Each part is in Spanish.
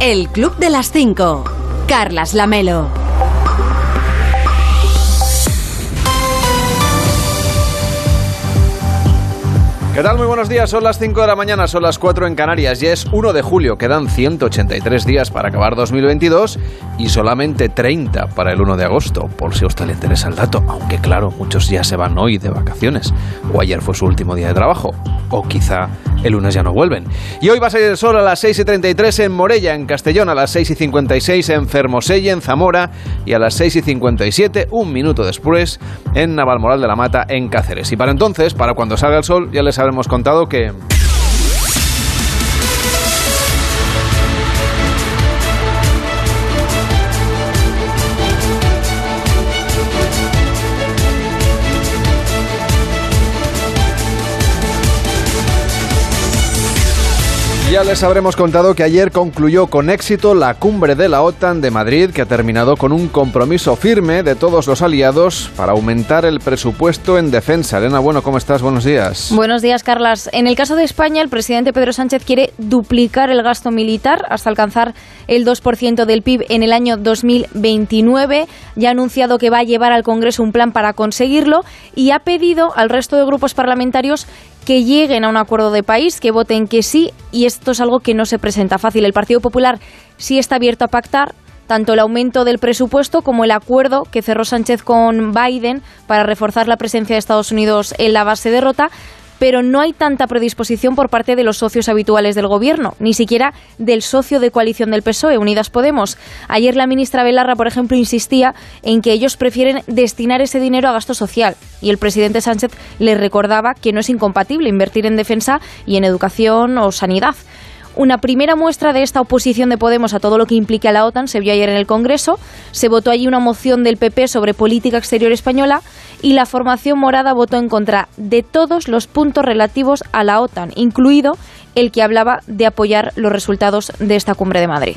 El Club de las 5. Carlas Lamelo. ¿Qué tal? Muy buenos días. Son las 5 de la mañana, son las 4 en Canarias. Ya es 1 de julio. Quedan 183 días para acabar 2022 y solamente 30 para el 1 de agosto, por si a usted le interesa el dato. Aunque claro, muchos ya se van hoy de vacaciones. O ayer fue su último día de trabajo. O quizá el lunes ya no vuelven. Y hoy va a salir el sol a las 6 y 33 en Morella, en Castellón, a las 6 y 56 en Fermoselle, en Zamora, y a las 6 y 57, un minuto después, en Navalmoral de la Mata, en Cáceres. Y para entonces, para cuando salga el sol, ya les habremos contado que... Ya les habremos contado que ayer concluyó con éxito la cumbre de la OTAN de Madrid, que ha terminado con un compromiso firme de todos los aliados para aumentar el presupuesto en defensa. Elena, bueno, ¿cómo estás? Buenos días. Buenos días, Carlas. En el caso de España, el presidente Pedro Sánchez quiere duplicar el gasto militar hasta alcanzar el 2% del PIB en el año 2029. Ya ha anunciado que va a llevar al Congreso un plan para conseguirlo y ha pedido al resto de grupos parlamentarios que lleguen a un acuerdo de país, que voten que sí, y esto es algo que no se presenta fácil. El Partido Popular sí está abierto a pactar tanto el aumento del presupuesto como el acuerdo que cerró Sánchez con Biden para reforzar la presencia de Estados Unidos en la base de Rota, pero no hay tanta predisposición por parte de los socios habituales del Gobierno, ni siquiera del socio de coalición del PSOE, Unidas Podemos. Ayer la ministra Belarra, por ejemplo, insistía en que ellos prefieren destinar ese dinero a gasto social y el presidente Sánchez le recordaba que no es incompatible invertir en defensa y en educación o sanidad. Una primera muestra de esta oposición de Podemos a todo lo que implica la OTAN se vio ayer en el Congreso. Se votó allí una moción del PP sobre política exterior española y la formación morada votó en contra de todos los puntos relativos a la OTAN, incluido el que hablaba de apoyar los resultados de esta cumbre de Madrid.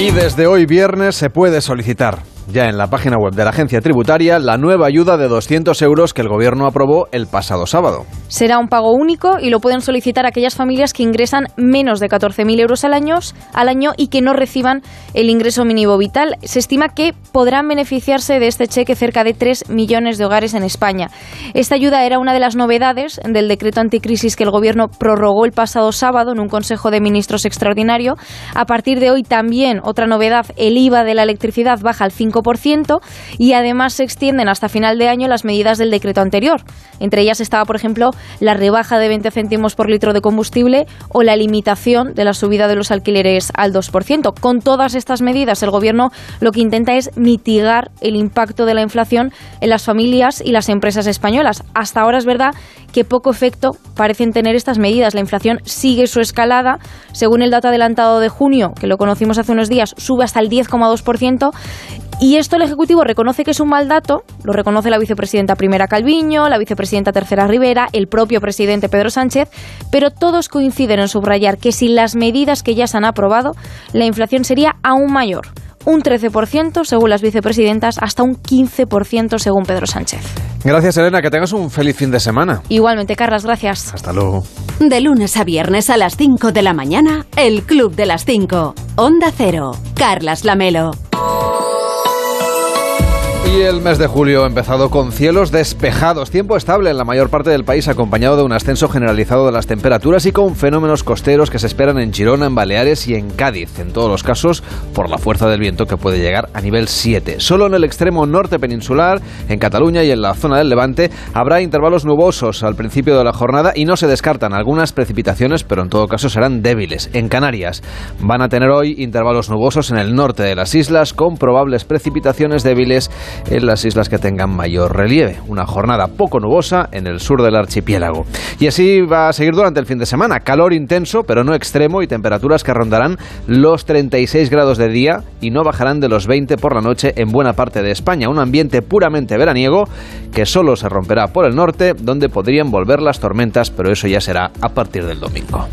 Y desde hoy viernes se puede solicitar ya en la página web de la agencia tributaria la nueva ayuda de 200 euros que el gobierno aprobó el pasado sábado. Será un pago único y lo pueden solicitar aquellas familias que ingresan menos de 14.000 euros al año, al año y que no reciban el ingreso mínimo vital. Se estima que podrán beneficiarse de este cheque cerca de 3 millones de hogares en España. Esta ayuda era una de las novedades del decreto anticrisis que el gobierno prorrogó el pasado sábado en un Consejo de Ministros extraordinario. A partir de hoy también otra novedad, el IVA de la electricidad baja al 5 y además se extienden hasta final de año las medidas del decreto anterior. Entre ellas estaba, por ejemplo, la rebaja de 20 céntimos por litro de combustible o la limitación de la subida de los alquileres al 2%. Con todas estas medidas, el Gobierno lo que intenta es mitigar el impacto de la inflación en las familias y las empresas españolas. Hasta ahora es verdad que poco efecto parecen tener estas medidas. La inflación sigue su escalada. Según el dato adelantado de junio, que lo conocimos hace unos días, sube hasta el 10,2% y esto el Ejecutivo reconoce que es un mal dato, lo reconoce la vicepresidenta primera Calviño, la vicepresidenta tercera Rivera, el propio presidente Pedro Sánchez, pero todos coinciden en subrayar que sin las medidas que ya se han aprobado, la inflación sería aún mayor un 13% según las vicepresidentas, hasta un 15% según Pedro Sánchez. Gracias, Elena. Que tengas un feliz fin de semana. Igualmente, Carlas, gracias. Hasta luego. De lunes a viernes a las 5 de la mañana, el Club de las 5. Onda Cero. Carlas Lamelo. Y el mes de julio ha empezado con cielos despejados, tiempo estable en la mayor parte del país acompañado de un ascenso generalizado de las temperaturas y con fenómenos costeros que se esperan en Girona, en Baleares y en Cádiz, en todos los casos por la fuerza del viento que puede llegar a nivel 7. Solo en el extremo norte peninsular, en Cataluña y en la zona del Levante habrá intervalos nubosos al principio de la jornada y no se descartan algunas precipitaciones, pero en todo caso serán débiles. En Canarias van a tener hoy intervalos nubosos en el norte de las islas con probables precipitaciones débiles en las islas que tengan mayor relieve. Una jornada poco nubosa en el sur del archipiélago. Y así va a seguir durante el fin de semana. Calor intenso, pero no extremo, y temperaturas que rondarán los 36 grados de día y no bajarán de los 20 por la noche en buena parte de España. Un ambiente puramente veraniego que solo se romperá por el norte, donde podrían volver las tormentas, pero eso ya será a partir del domingo.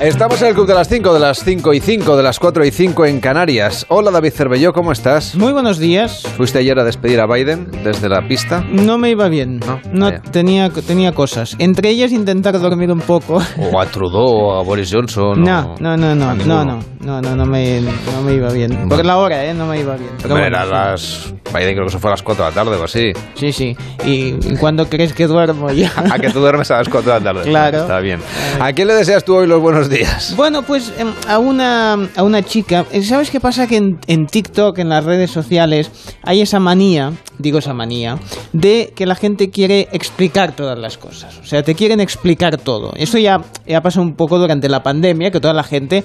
Estamos en el Club de las 5, de las 5 y 5, de las 4 y 5 en Canarias. Hola David Cervelló, ¿cómo estás? Muy buenos días. ¿Fuiste ayer a despedir a Biden desde la pista? No me iba bien. No, tenía, tenía cosas. Entre ellas intentar dormir un poco. O a Trudeau o a Boris Johnson. No, no, no, no, no, no, no, no, no, me, no me iba bien. Por la hora, ¿eh? No me iba bien. Pero bueno, las... Biden creo que se fue a las 4 de la tarde o así. Sí, sí. ¿Y cuándo crees que duermo ya? a que tú duermes a las 4 de la tarde. Claro. Está bien. ¿A quién le deseas tú hoy los buenos Bueno, pues em, a una, a una chica. Eh, ¿Sabes qué pasa? Que en, en TikTok, en las redes sociales, hay esa manía, digo esa manía, de que la gente quiere explicar todas las cosas. O sea, te quieren explicar todo. Eso ya, ya pasó un poco durante la pandemia, que toda la gente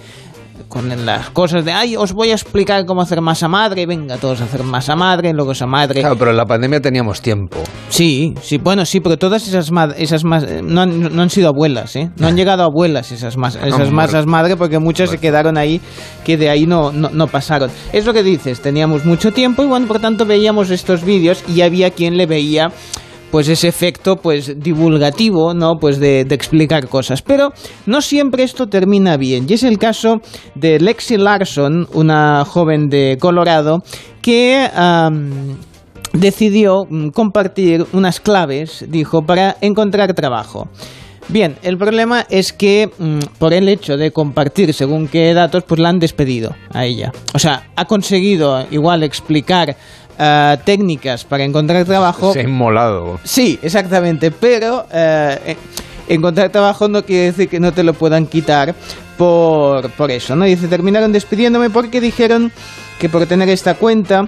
con las cosas de, ay, os voy a explicar cómo hacer masa madre, venga todos a hacer masa madre, luego esa madre. Claro, pero en la pandemia teníamos tiempo. Sí, sí, bueno, sí, pero todas esas, esas más no han, no han sido abuelas, ¿eh? No han llegado abuelas esas, esas masas madre porque muchas se quedaron ahí que de ahí no, no, no pasaron. Es lo que dices, teníamos mucho tiempo y bueno, por tanto veíamos estos vídeos y había quien le veía pues ese efecto pues divulgativo, ¿no? Pues de, explicar cosas. Pero no siempre esto termina bien. Y es el caso de Lexi Larson, una joven de Colorado, que decidió mm, compartir unas claves, dijo, para encontrar trabajo. Bien, el problema es que mm, por el hecho de compartir según qué datos, pues la han despedido a ella. O sea, ha conseguido igual explicar eh, técnicas para encontrar trabajo. Se ha inmolado. Sí, exactamente, pero eh, encontrar trabajo no quiere decir que no te lo puedan quitar por, por eso, ¿no? Dice, terminaron despidiéndome porque dijeron que por tener esta cuenta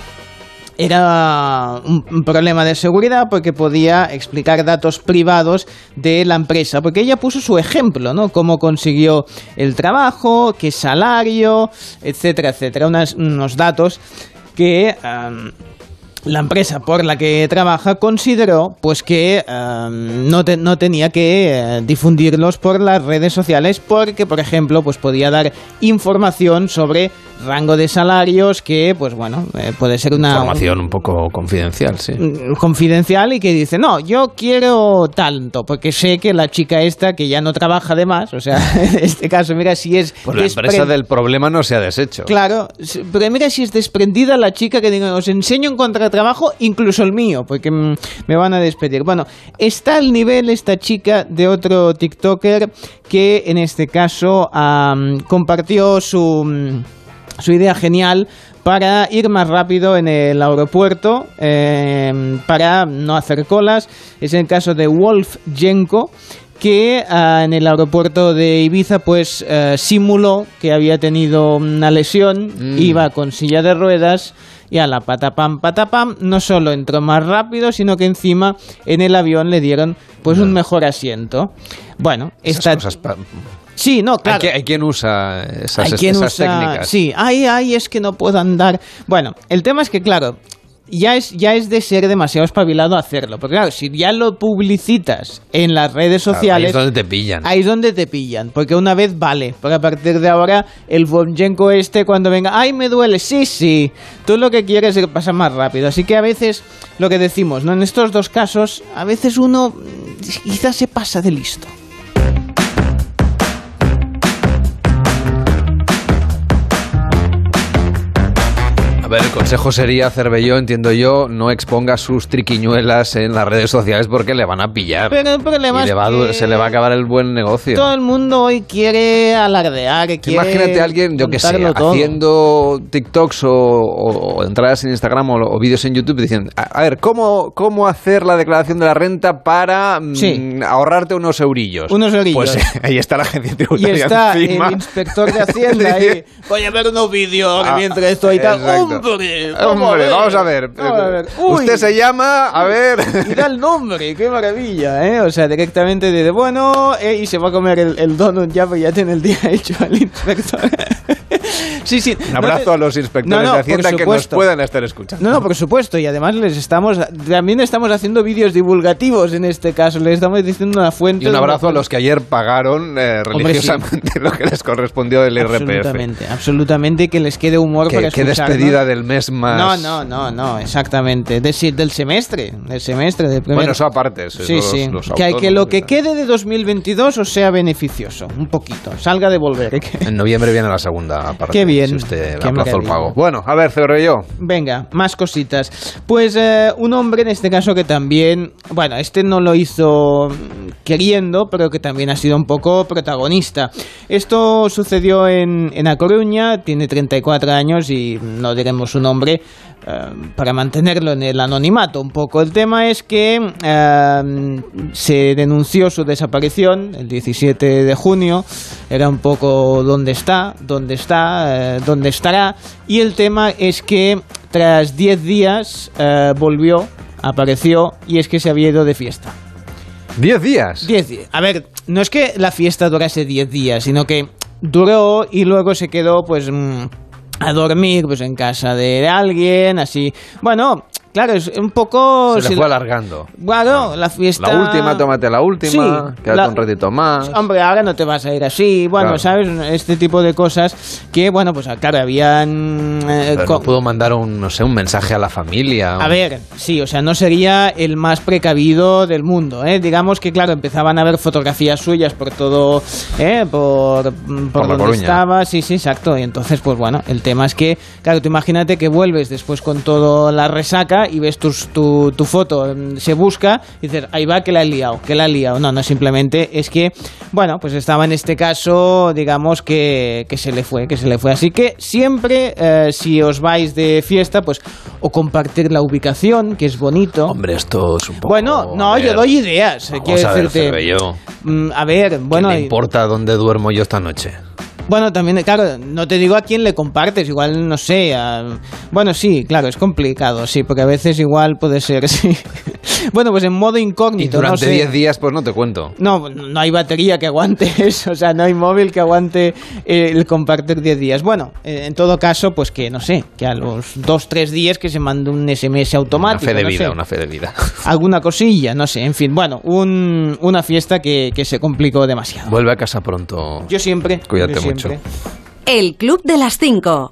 era un, problema de seguridad porque podía explicar datos privados de la empresa, porque ella puso su ejemplo, ¿no? Cómo consiguió el trabajo, qué salario, etcétera, etcétera, unos datos que la empresa por la que trabaja consideró pues que em, no, no, tenía que eh, difundirlos por las redes sociales porque por ejemplo pues podía dar información sobre rango de salarios que, pues bueno, eh, puede ser una... Información un poco confidencial, sí. Mm, confidencial y que dice, no, yo quiero tanto, porque sé que la chica esta, que ya no trabaja de más, o sea, en este caso, mira si es... Pues la empresa del problema no se ha deshecho. Claro, pero mira si es desprendida la chica que diga, os enseño un contratrabajo, incluso el mío, porque mm, me van a despedir. Bueno, está al nivel esta chica de otro TikToker que en este caso compartió su mm, su idea genial para ir más rápido en el aeropuerto, em, para no hacer colas. Es el caso de Wolf Jenko que ah, en el aeropuerto de Ibiza pues eh, simuló que había tenido una lesión, mm. iba con silla de ruedas y a la patapam patapam no solo entró más rápido, sino que encima en el avión le dieron pues un mejor asiento. Bueno, esta Sí, no, claro. Hay, quien usa esas, técnicas. Sí, ay, ay, es que no puedo andar. Bueno, el tema es que, claro, ya es, ya es de ser demasiado espabilado hacerlo. Porque claro, si ya lo publicitas en las redes sociales... ahí es donde te pillan. Ahí es donde te pillan. Porque una vez vale. Porque a partir de ahora, el Bonjenko este, cuando venga, ¡ay, me duele! Sí, sí. Tú lo que quieres es que pasa más rápido. Así que a veces, lo que decimos, ¿no? En estos dos casos, a veces uno quizás se pasa de listo. A ver, el consejo sería, Cervelló, entiendo yo, no exponga sus triquiñuelas en las redes sociales porque le van a pillar. Pero el problema es que se le va a acabar el buen negocio. Todo el mundo hoy quiere alardear, quiere Imagínate a alguien, yo que sé, haciendo TikToks o, entradas en Instagram o, vídeos en YouTube diciendo, a, ver, ¿cómo, ¿cómo hacer la declaración de la renta para mm, ahorrarte unos eurillos? Unos eurillos. Pues ahí está la agencia tributaria Y está el inspector de Hacienda ahí. Voy a ver unos vídeos ah, mientras estoy tal. Hombre, vamos a ver. Usted se llama, a ver. Y da el nombre, qué maravilla, ¿eh? O sea, directamente dice, bueno, eh, y se va a comer el, el donut ya, pues ya tiene el día hecho al inspector. sí, sí. Un abrazo a los inspectores de Hacienda que nos puedan estar escuchando. No, no, por supuesto. Y además les estamos también estamos haciendo vídeos divulgativos en este caso. Les estamos diciendo una fuente. Y un abrazo a los que ayer pagaron eh, religiosamente lo que les correspondió del IRPF. Absolutamente, absolutamente que les quede humor que, para Qué despedida del mes más. No, no, no, no, exactamente. decir del semestre, del semestre. Del Bueno, eso aparte. Sí, sí. que, que lo que quede de 2022 os sea beneficioso, un poquito. Salga de volver. En noviembre viene la segunda Qué bien. Si usted aplazó el pago. Bueno, a ver, yo. Venga, más cositas. Pues eh, un hombre en este caso que también, bueno, este no lo hizo queriendo, pero que también ha sido un poco protagonista. Esto sucedió en, en A Coruña, tiene 34 años y no diremos su nombre, para mantenerlo en el anonimato un poco. El tema es que eh, se denunció su desaparición el 17 de junio, era un poco dónde está, dónde está, eh, dónde estará, y el tema es que tras 10 días volvió, apareció, y es que se había ido de fiesta. ¿10 días? 10 días. A ver, no es que la fiesta durase 10 días, sino que duró y luego se quedó pues... Mm, a dormir pues en casa de alguien, así. Bueno, Claro, es un poco... Se le fue alargando. Bueno, ah. la fiesta... La última, tómate la última, quédate un ratito más. Hombre, ahora no te vas a ir así. Bueno, ¿sabes? Este tipo de cosas que, bueno, pues claro, habían... Eh, no pudo mandar un, no sé, un mensaje a la familia. A ver, sí, o sea, no sería el más precavido del mundo, ¿eh? Digamos que, claro, empezaban a ver fotografías suyas por todo, ¿eh? Por, por, donde estaba, sí, sí, exacto. Y entonces, pues bueno, el tema es que, claro, tú imagínate que vuelves después con toda la resaca y ves tu, tu, foto, mm, se busca y dices, ahí va que la he liado, que la he liado. No, no, simplemente es que, bueno, pues estaba en este caso, digamos que, que se le fue, que se le fue. Así que siempre, eh, si os vais de fiesta, pues o compartir la ubicación, que es bonito. Hombre, esto es un poco... Bueno, no, yo doy ideas, quiero decirte. Mm, a ver, bueno... ¿Qué importa dónde duermo yo esta noche? Bueno, también, claro, no te digo a quién le compartes, igual, no sé, bueno, sí, claro, es complicado, sí, porque a veces igual puede ser, sí. bueno, pues en modo incógnito, y durante 10 días, pues no te cuento. No, no hay batería que aguante eso, o sea, no hay móvil que aguante eh, el compartir 10 días. Bueno, eh, en todo caso, pues que, no sé, que a los 2, 3 días que se mande un SMS automático. Una fe de vida, una fe de vida. Alguna cosilla, no sé, en fin, bueno, un, una fiesta que, que, se complicó demasiado. Vuelve a casa pronto. Yo siempre. Cuídate El Club de las Cinco.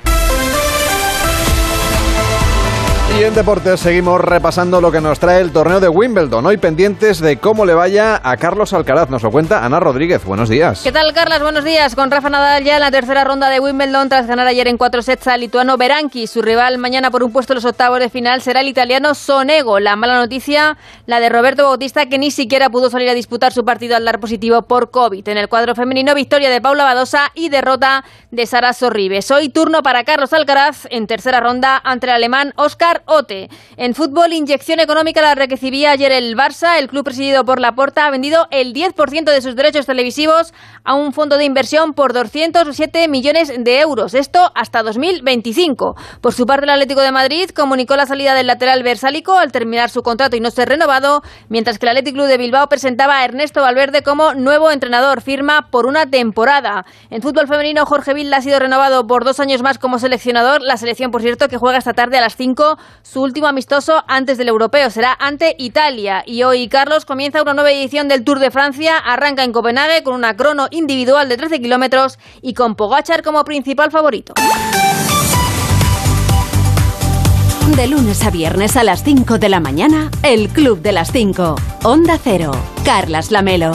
Y en deportes seguimos repasando lo que nos trae el torneo de Wimbledon. Hoy pendientes de cómo le vaya a Carlos Alcaraz. Nos lo cuenta Ana Rodríguez. Buenos días. ¿Qué tal, Carlos? Buenos días. Con Rafa Nadal ya en la tercera ronda de Wimbledon tras ganar ayer en cuatro sets al lituano Beranqui. Su rival mañana por un puesto en los octavos de final será el italiano Sonego. La mala noticia, la de Roberto Bautista, que ni siquiera pudo salir a disputar su partido al dar positivo por COVID. En el cuadro femenino, victoria de Paula Badosa y derrota de Sara Sorribes. Hoy turno para Carlos Alcaraz en tercera ronda ante el alemán Oscar Ote. En fútbol, inyección económica la recibía ayer el Barça. El club presidido por Laporta ha vendido el 10% de sus derechos televisivos a un fondo de inversión por 207 millones de euros. Esto hasta 2025. Por su parte, el Atlético de Madrid comunicó la salida del lateral versálico al terminar su contrato y no ser renovado, mientras que el Atlético Club de Bilbao presentaba a Ernesto Valverde como nuevo entrenador, firma por una temporada. En fútbol femenino, Jorge Vilda ha sido renovado por dos años más como seleccionador. La selección, por cierto, que juega esta tarde a las 5 su último amistoso antes del europeo. Será ante Italia. Y hoy, Carlos, comienza una nueva edición del Tour de Francia. Arranca en Copenhague con una crono individual de 13 kilómetros y con Pogachar como principal favorito. De lunes a viernes a las 5 de la mañana, el Club de las 5. Onda Cero. Carlas Lamelo.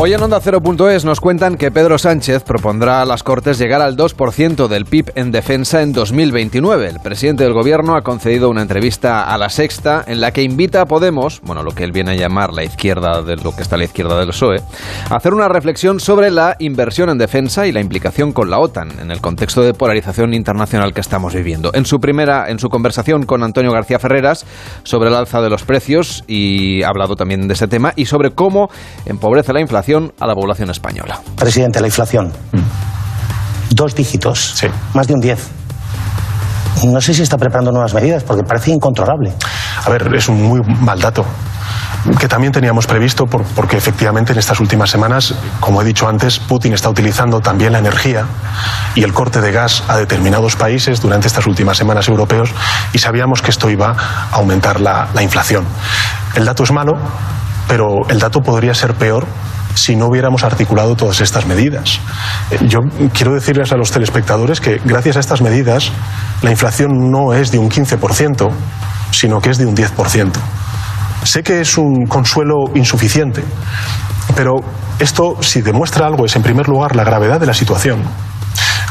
Hoy en Onda 0.es nos cuentan que Pedro Sánchez propondrá a las Cortes llegar al 2% del PIB en defensa en 2029. El presidente del Gobierno ha concedido una entrevista a La Sexta en la que invita a Podemos, bueno, lo que él viene a llamar la izquierda de lo que está a la izquierda del PSOE, a hacer una reflexión sobre la inversión en defensa y la implicación con la OTAN en el contexto de polarización internacional que estamos viviendo. En su primera en su conversación con Antonio García Ferreras sobre el alza de los precios y ha hablado también de ese tema y sobre cómo empobrece la inflación a la población española. Presidente, la inflación. Mm. Dos dígitos. Sí. Más de un 10. No sé si está preparando nuevas medidas porque parece incontrolable. A ver, es un muy mal dato. que también teníamos previsto porque efectivamente en estas últimas semanas, como he dicho antes, Putin está utilizando también la energía y el corte de gas a determinados países durante estas últimas semanas europeos y sabíamos que esto iba a aumentar la, la inflación. El dato es malo, pero el dato podría ser peor si no hubiéramos articulado todas estas medidas. Eh, yo quiero decirles a los telespectadores que gracias a estas medidas la inflación no es de un 15%, sino que es de un 10%. Sé que es un consuelo insuficiente, pero esto, si demuestra algo, es en primer lugar la gravedad de la situación.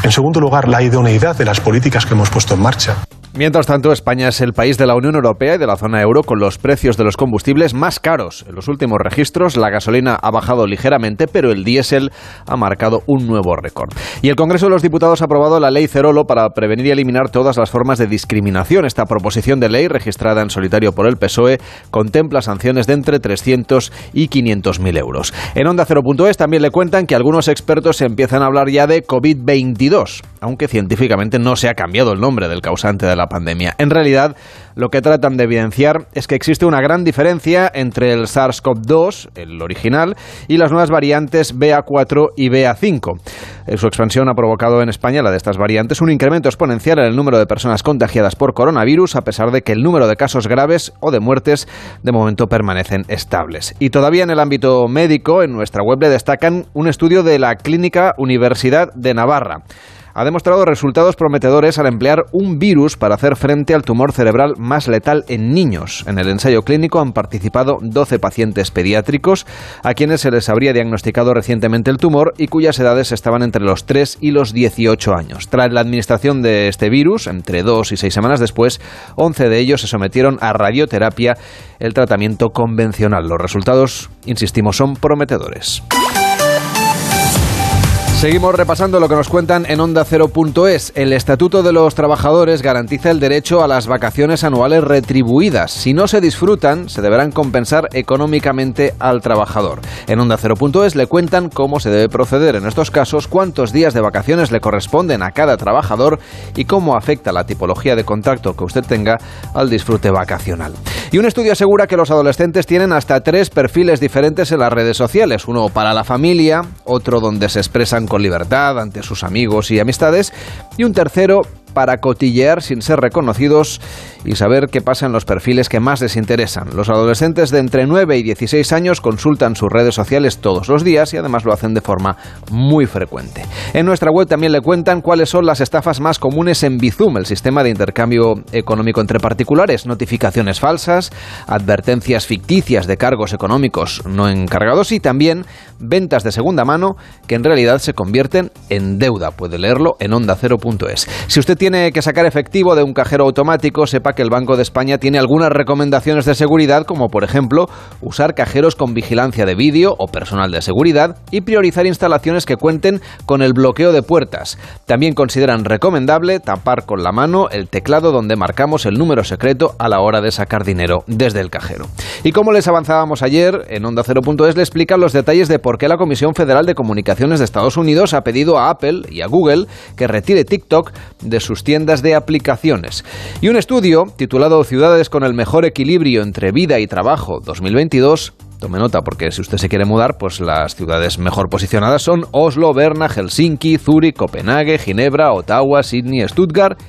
En segundo lugar, la idoneidad de las políticas que hemos puesto en marcha. Mientras tanto, España es el país de la Unión Europea y de la zona euro con los precios de los combustibles más caros. En los últimos registros, la gasolina ha bajado ligeramente, pero el diésel ha marcado un nuevo récord. Y el Congreso de los Diputados ha aprobado la ley Cerolo para prevenir y eliminar todas las formas de discriminación. Esta proposición de ley, registrada en solitario por el PSOE, contempla sanciones de entre 300 y 500 mil euros. En Onda 0.es también le cuentan que algunos expertos empiezan a hablar ya de COVID-22, aunque científicamente no se ha cambiado el nombre del causante de la pandemia. En realidad, lo que tratan de evidenciar es que existe una gran diferencia entre el SARS-CoV-2, el original, y las nuevas variantes BA4 y BA5. Eh, su expansión ha provocado en España, la de estas variantes, un incremento exponencial en el número de personas contagiadas por coronavirus, a pesar de que el número de casos graves o de muertes de momento permanecen estables. Y todavía en el ámbito médico, en nuestra web le destacan un estudio de la Clínica Universidad de Navarra ha demostrado resultados prometedores al emplear un virus para hacer frente al tumor cerebral más letal en niños. En el ensayo clínico han participado 12 pacientes pediátricos a quienes se les habría diagnosticado recientemente el tumor y cuyas edades estaban entre los 3 y los 18 años. Tras la administración de este virus, entre 2 y 6 semanas después, 11 de ellos se sometieron a radioterapia, el tratamiento convencional. Los resultados, insistimos, son prometedores. Seguimos repasando lo que nos cuentan en Onda 0.es. El Estatuto de los Trabajadores garantiza el derecho a las vacaciones anuales retribuidas. Si no se disfrutan, se deberán compensar económicamente al trabajador. En Onda 0.es le cuentan cómo se debe proceder en estos casos, cuántos días de vacaciones le corresponden a cada trabajador y cómo afecta la tipología de contrato que usted tenga al disfrute vacacional. Y un estudio asegura que los adolescentes tienen hasta tres perfiles diferentes en las redes sociales. Uno para la familia, otro donde se expresan con libertad ante sus amigos y amistades, y un tercero para cotillear sin ser reconocidos y saber qué pasa en los perfiles que más les interesan. Los adolescentes de entre 9 y 16 años consultan sus redes sociales todos los días y además lo hacen de forma muy frecuente. En nuestra web también le cuentan cuáles son las estafas más comunes en Bizum, el sistema de intercambio económico entre particulares, notificaciones falsas, advertencias ficticias de cargos económicos no encargados y también ventas de segunda mano que en realidad se convierten en deuda. Puede leerlo en onda0.es. Si usted tiene que sacar efectivo de un cajero automático, sepa que el Banco de España tiene algunas recomendaciones de seguridad, como por ejemplo usar cajeros con vigilancia de vídeo o personal de seguridad y priorizar instalaciones que cuenten con el bloqueo de puertas. También consideran recomendable tapar con la mano el teclado donde marcamos el número secreto a la hora de sacar dinero desde el cajero. Y como les avanzábamos ayer, en Onda 0.es le explican los detalles de por qué la Comisión Federal de Comunicaciones de Estados Unidos ha pedido a Apple y a Google que retire TikTok de sus tiendas de aplicaciones. Y un estudio titulado Ciudades con el mejor equilibrio entre vida y trabajo 2022 Tome nota porque si usted se quiere mudar, pues las ciudades mejor posicionadas son Oslo, Berna, Helsinki, Zúrich, Copenhague, Ginebra, Ottawa, Sydney, Stuttgart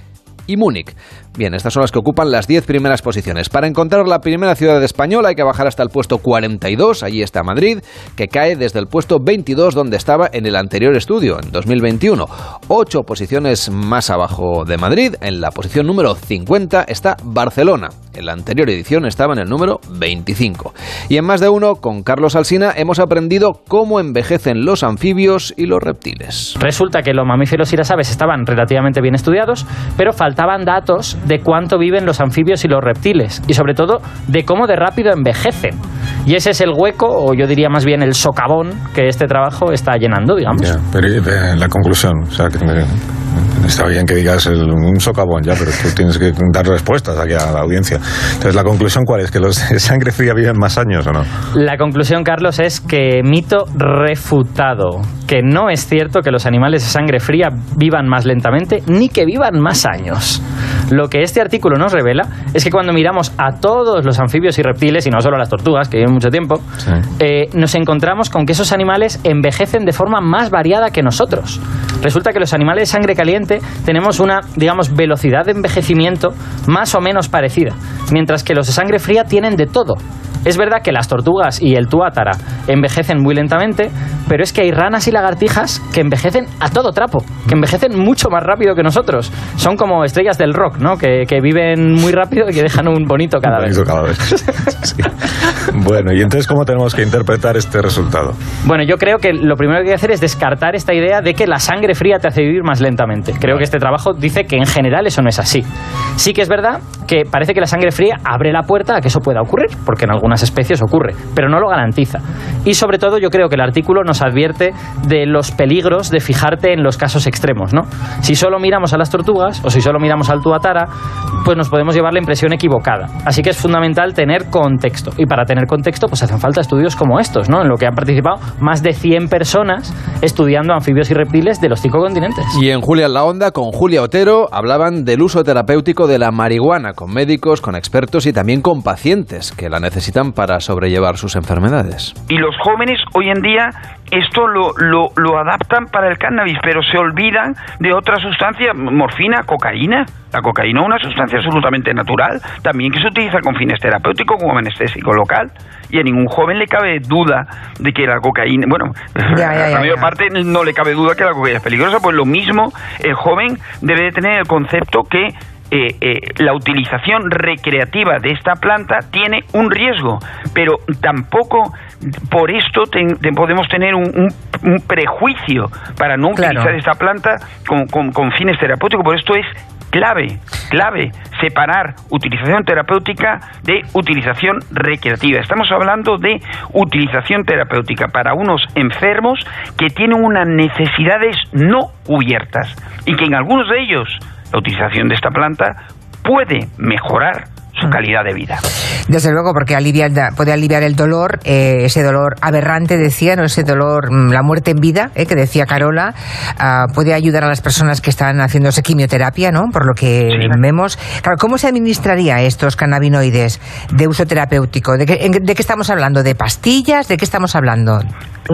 y Múnich. Bien, estas son las que ocupan las 10 primeras posiciones. Para encontrar la primera ciudad española hay que bajar hasta el puesto 42, allí está Madrid, que cae desde el puesto 22 donde estaba en el anterior estudio, en 2021. Ocho posiciones más abajo de Madrid, en la posición número 50 está Barcelona. En la anterior edición estaba en el número 25. Y en más de uno, con Carlos Alsina, hemos aprendido cómo envejecen los anfibios y los reptiles. Resulta que los mamíferos y las aves estaban relativamente bien estudiados, pero faltaban datos de cuánto viven los anfibios y los reptiles y sobre todo de cómo de rápido envejecen. Y ese es el hueco, o yo diría más bien el socavón, que este trabajo está llenando, digamos. pero eh, la conclusión, o sea, que está bien que digas un socavón ya, pero tú tienes que dar respuestas aquí a la audiencia. Entonces, ¿la conclusión cuál es? ¿Que los de sangre fría viven más años o no? La conclusión, Carlos, es que mito refutado, que no es cierto que los animales de sangre fría vivan más lentamente ni que vivan más años. Lo que este artículo nos revela es que cuando miramos a todos los anfibios y reptiles, y no solo a las tortugas, que viven mucho tiempo, eh, nos encontramos con que esos animales envejecen de forma más variada que nosotros. Resulta que los animales de sangre caliente tenemos una, digamos, velocidad de envejecimiento más o menos parecida, mientras que los de sangre fría tienen de todo. Es verdad que las tortugas y el tuátara envejecen muy lentamente, pero es que hay ranas y lagartijas que envejecen a todo trapo, que envejecen mucho más rápido que nosotros. Son como estrellas del rock, ¿no? Que, que viven muy rápido y que dejan un bonito cada vez. cada vez. Sí. Bueno, y entonces, ¿cómo tenemos que interpretar este resultado? Bueno, yo creo que lo primero que hay que hacer es descartar esta idea de que la sangre fría te hace vivir más lentamente. Creo que este trabajo dice que en general eso no es así. Sí que es verdad que parece que la sangre fría abre la puerta a que eso pueda ocurrir, porque en algunas especies ocurre, pero no lo garantiza. Y sobre todo yo creo que el artículo nos advierte de los peligros de fijarte en los casos extremos, ¿no? Si solo miramos a las tortugas o si solo miramos al tuatara, pues nos podemos llevar la impresión equivocada. Así que es fundamental tener contexto. Y para tener contexto, pues hacen falta estudios como estos, ¿no? En lo que han participado más de 100 personas estudiando anfibios y reptiles de los cinco continentes. Y en Julia en la Onda, con Julia Otero, hablaban del uso terapéutico de la marihuana con médicos, con expertos y también con pacientes que la necesitan para sobrellevar sus enfermedades. Y los jóvenes hoy en día esto lo, lo, lo adaptan para el cannabis, pero se olvidan de otra sustancia, morfina, cocaína. La cocaína es una sustancia absolutamente natural, también que se utiliza con fines terapéuticos como anestésico local. Y a ningún joven le cabe duda de que la cocaína, bueno, Ya, ya, a ya, la mayor ya. parte no le cabe duda que la cocaína es peligrosa, pues lo mismo el joven debe de tener el concepto que eh, eh, la utilización recreativa de esta planta tiene un riesgo, pero tampoco por esto ten- te- podemos tener un, un- un prejuicio para no Claro. utilizar esta planta con, con- con fines terapéuticos. Por esto es clave, clave, separar utilización terapéutica de utilización recreativa. Estamos hablando de utilización terapéutica para unos enfermos que tienen unas necesidades no cubiertas y que en algunos de ellos la utilización de esta planta puede mejorar su calidad de vida. Desde luego, porque alivia, puede aliviar el dolor, eh, ese dolor aberrante, decía, no ese dolor, mm, la muerte en vida, eh, que decía Carola, ah, puede ayudar a las personas que están haciéndose quimioterapia, ¿no? Por lo que vemos. Claro, ¿cómo se administraría estos cannabinoides de uso terapéutico? ¿De qué, en- de qué estamos hablando? ¿De pastillas? ¿De qué estamos hablando?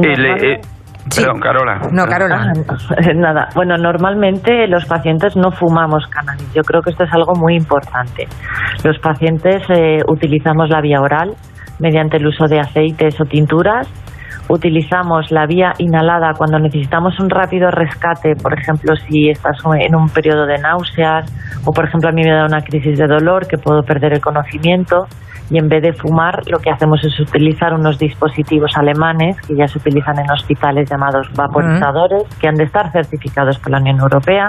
El, eh, Sí. Perdón, Carola. No, Carola. Ah, Nada, bueno, normalmente los pacientes no fumamos cannabis. Yo creo que esto es algo muy importante. Los pacientes eh, utilizamos la vía oral mediante el uso de aceites o tinturas. Utilizamos la vía inhalada cuando necesitamos un rápido rescate, por ejemplo, si estás en un periodo de náuseas o, por ejemplo, a mí me da una crisis de dolor que puedo perder el conocimiento y en vez de fumar lo que hacemos es utilizar unos dispositivos alemanes que ya se utilizan en hospitales llamados vaporizadores que han de estar certificados por la Unión Europea.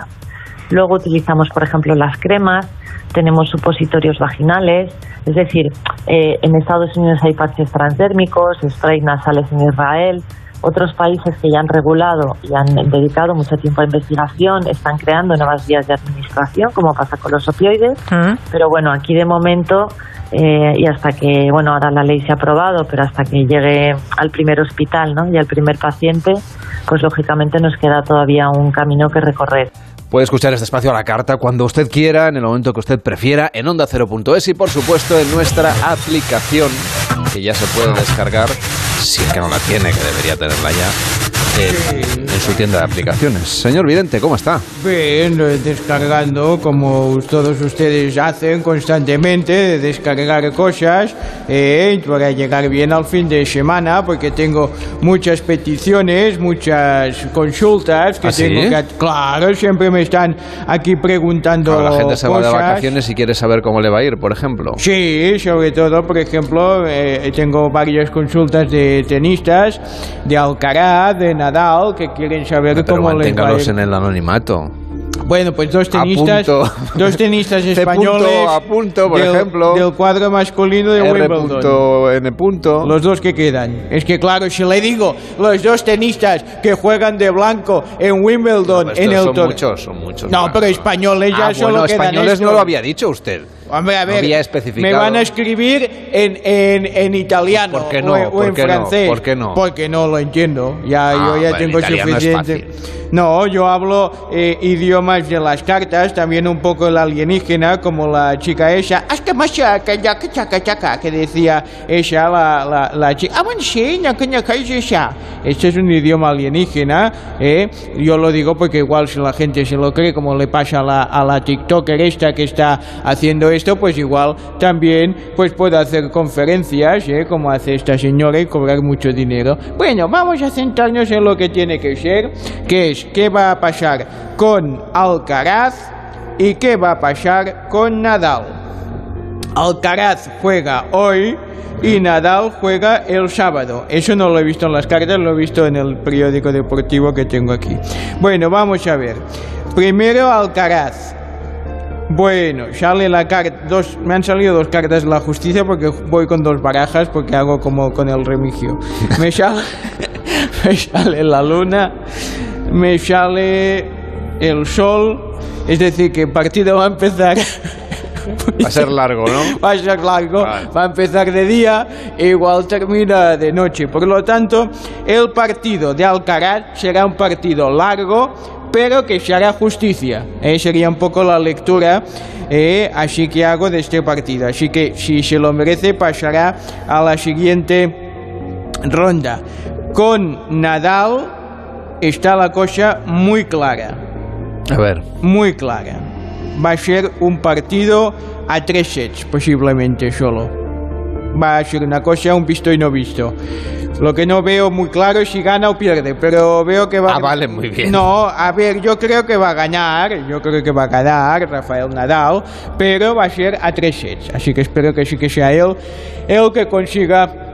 Luego utilizamos, por ejemplo, las cremas, tenemos supositorios vaginales, es decir, eh, en Estados Unidos hay parches transdérmicos, sprays nasales en Israel, otros países que ya han regulado y han dedicado mucho tiempo a investigación están creando nuevas vías de administración, como pasa con los opioides. Pero bueno, aquí de momento, eh, y hasta que, bueno, ahora la ley se ha aprobado, pero hasta que llegue al primer hospital ¿no? y al primer paciente, pues lógicamente nos queda todavía un camino que recorrer. Puede escuchar este espacio a la carta cuando usted quiera, en el momento que usted prefiera, en onda y por supuesto en nuestra aplicación que ya se puede descargar, si es que no la tiene, que debería tenerla ya, en, en su tienda de aplicaciones. Señor Vidente, ¿cómo está? Bien, descargando como todos ustedes hacen constantemente, descargar cosas eh, para llegar bien al fin de semana, porque tengo muchas peticiones, muchas consultas que ¿Ah, sí? tengo que... Claro, siempre me están aquí preguntando la gente se va de cosas. vacaciones y quiere saber cómo le va a ir, por ejemplo. Sí, sobre todo, por ejemplo, eh, tengo varias consultas de tenistas, de Alcaraz, de Nadal, que quieren saber Pero cómo les va a manténgalos ir. en el anonimato. Bueno, pues dos tenistas, dos tenistas españoles punto, A punto, por del, ejemplo. del cuadro masculino de R Wimbledon. punto, N punto. Los dos que quedan. Es que claro, si le digo los dos tenistas que juegan de blanco en Wimbledon Pero en el son muchos, son muchos. No, pero españoles ya Ah, solo bueno, quedan españoles no lo había dicho usted. Hombre, a No ver, había me especificado. van a escribir en, en, en italiano ¿Por qué no? o, en- o ¿Por en qué no? francés. ¿Por qué no? Porque no lo entiendo. Ya, Ah, yo ya bueno, tengo suficiente. No, yo hablo eh, idiomas de las cartas, también un poco el alienígena, como la chica esa, hasta más chaca, chaca, chaca, chaca, que decía ella, la, la, la chica, ah, bueno, sí. Este es un idioma alienígena, ¿eh? Yo lo digo porque igual si la gente se lo cree, como le pasa a la, a la TikToker esta que está haciendo esto, pues igual también pues puede hacer conferencias, ¿eh? Como hace esta señora y cobrar mucho dinero. Bueno, vamos a centrarnos en lo que tiene que ser, que es qué va a pasar con Alcaraz y qué va a pasar con Nadal. Alcaraz juega hoy y Nadal juega el sábado. Eso no lo he visto en las cartas, lo he visto en el periódico deportivo que tengo aquí. Bueno, vamos a ver. Primero Alcaraz. Bueno, sale la carta, dos, me han salido dos cartas de la justicia porque voy con dos barajas porque hago como con el remigio. Me sale, me sale la luna, me sale el sol, es decir que el partido va a empezar Va a ser largo, ¿no? va a ser largo, va a empezar de día e igual termina de noche. Por lo tanto, el partido de Alcaraz será un partido largo, pero que se hará justicia. Eh, sería un poco la lectura eh, así que hago de este partido. Así que si se lo merece, pasará a la siguiente ronda. Con Nadal está la cosa muy clara A ver. muy clara. Va a ser un partido a tres sets, posiblemente solo. Va a ser una cosa, un visto y no visto. Lo que no veo muy claro es si gana o pierde, pero veo que va Ah, vale, muy bien. No, a ver, yo creo que va a ganar, yo creo que va a ganar Rafael Nadal, pero va a ser a tres sets. Así que espero que sí que sea él el que consiga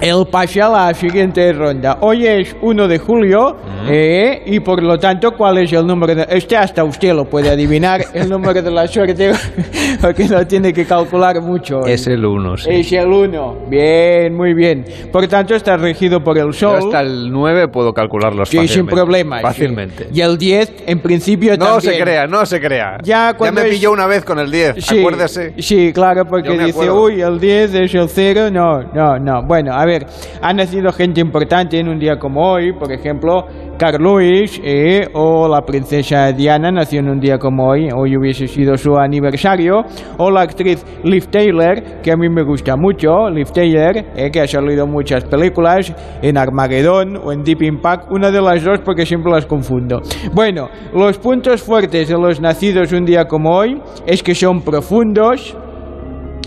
el pase a la siguiente ronda. Hoy es 1 de julio eh, y por lo tanto, ¿cuál es el número de... Este hasta usted lo puede adivinar, el número de la suerte, porque no tiene que calcular mucho. Es el 1, sí. Es el 1. Bien, muy bien. Por tanto, está regido por el Yo sol. hasta el 9 puedo calcularlos Sí, sin fácilmente. problemas. sí. Fácilmente. Y el 10, en principio, No también. se crea, no se crea. Ya cuando me es- pilló una vez con el 10, Sí, acuérdese. Sí, claro, porque Yo dice, uy, el 10 es el 0. No, no, no. Bueno, a ver, ha nacido gente importante en un día como hoy, por ejemplo, Carl Lewis eh, o la princesa Diana nació en un día como hoy, hoy hubiese sido su aniversario, o la actriz Liv Taylor, que a mí me gusta mucho, Liv Taylor, eh, que ha salido en muchas películas, en Armageddon o en Deep Impact, una de las dos porque siempre las confundo. Bueno, los puntos fuertes de los nacidos un día como hoy es que son profundos,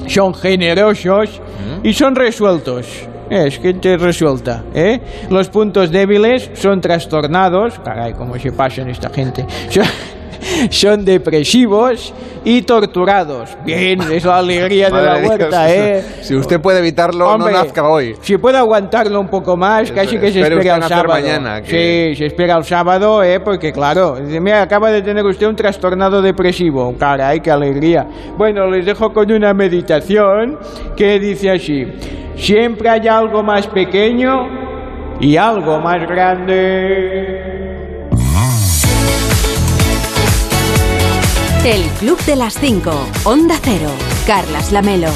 son generosos y son resueltos. Es gente resuelta, ¿eh? Los puntos débiles son trastornados, caray, cómo se pasan esta gente. Son, depresivos y torturados. Bien, es la alegría de la huerta, Dios. ¿eh? Si usted puede evitarlo, Hombre, no nazca hoy. Si puede aguantarlo un poco más, casi que se espera nacer sábado. mañana, que- Sí, se espera al sábado, ¿eh? Porque claro, mira, acaba de tener usted un trastornado depresivo. Caray, qué alegría. Bueno, les dejo con una meditación que dice así. Siempre hay algo más pequeño y algo más grande. El Club de las 5. Onda Cero. Carlas Lamelo.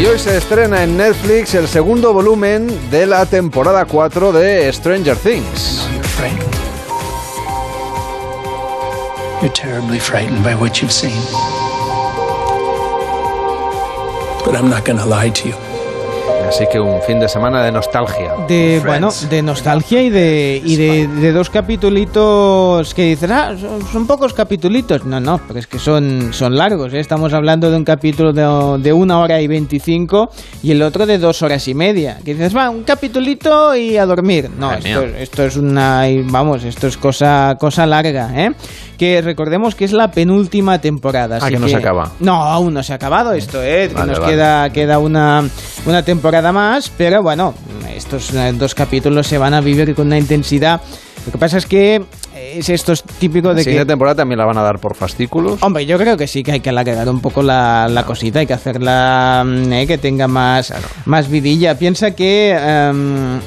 Y hoy se estrena en Netflix el segundo volumen de la temporada 4 de Stranger Things. frightened. You're terribly frightened by what you've seen. But I'm not going to lie to you. Así que un fin de semana de nostalgia. de bueno de nostalgia y de y de, de dos capitulitos que dicen ah son, son pocos capitulitos no no pero es que son son largos ¿eh? estamos hablando de un capítulo de, de una hora y veinticinco y el otro de dos horas y media que dices va un capitulito y a dormir no esto, esto es una vamos esto es cosa cosa larga ¿eh? que recordemos que es la penúltima temporada Ah, así que no se acaba. no aún no se ha acabado esto eh que nos vale. queda queda una, una temporada más, pero bueno, estos eh, dos capítulos se van a vivir con una intensidad. Lo que pasa es que es esto es típico La de que... siguiente temporada también la van a dar por fascículos. Hombre, yo creo que sí que hay que alargar un poco la, la cosita, hay que hacerla mm, eh, que tenga más, más vidilla. Piensa que em,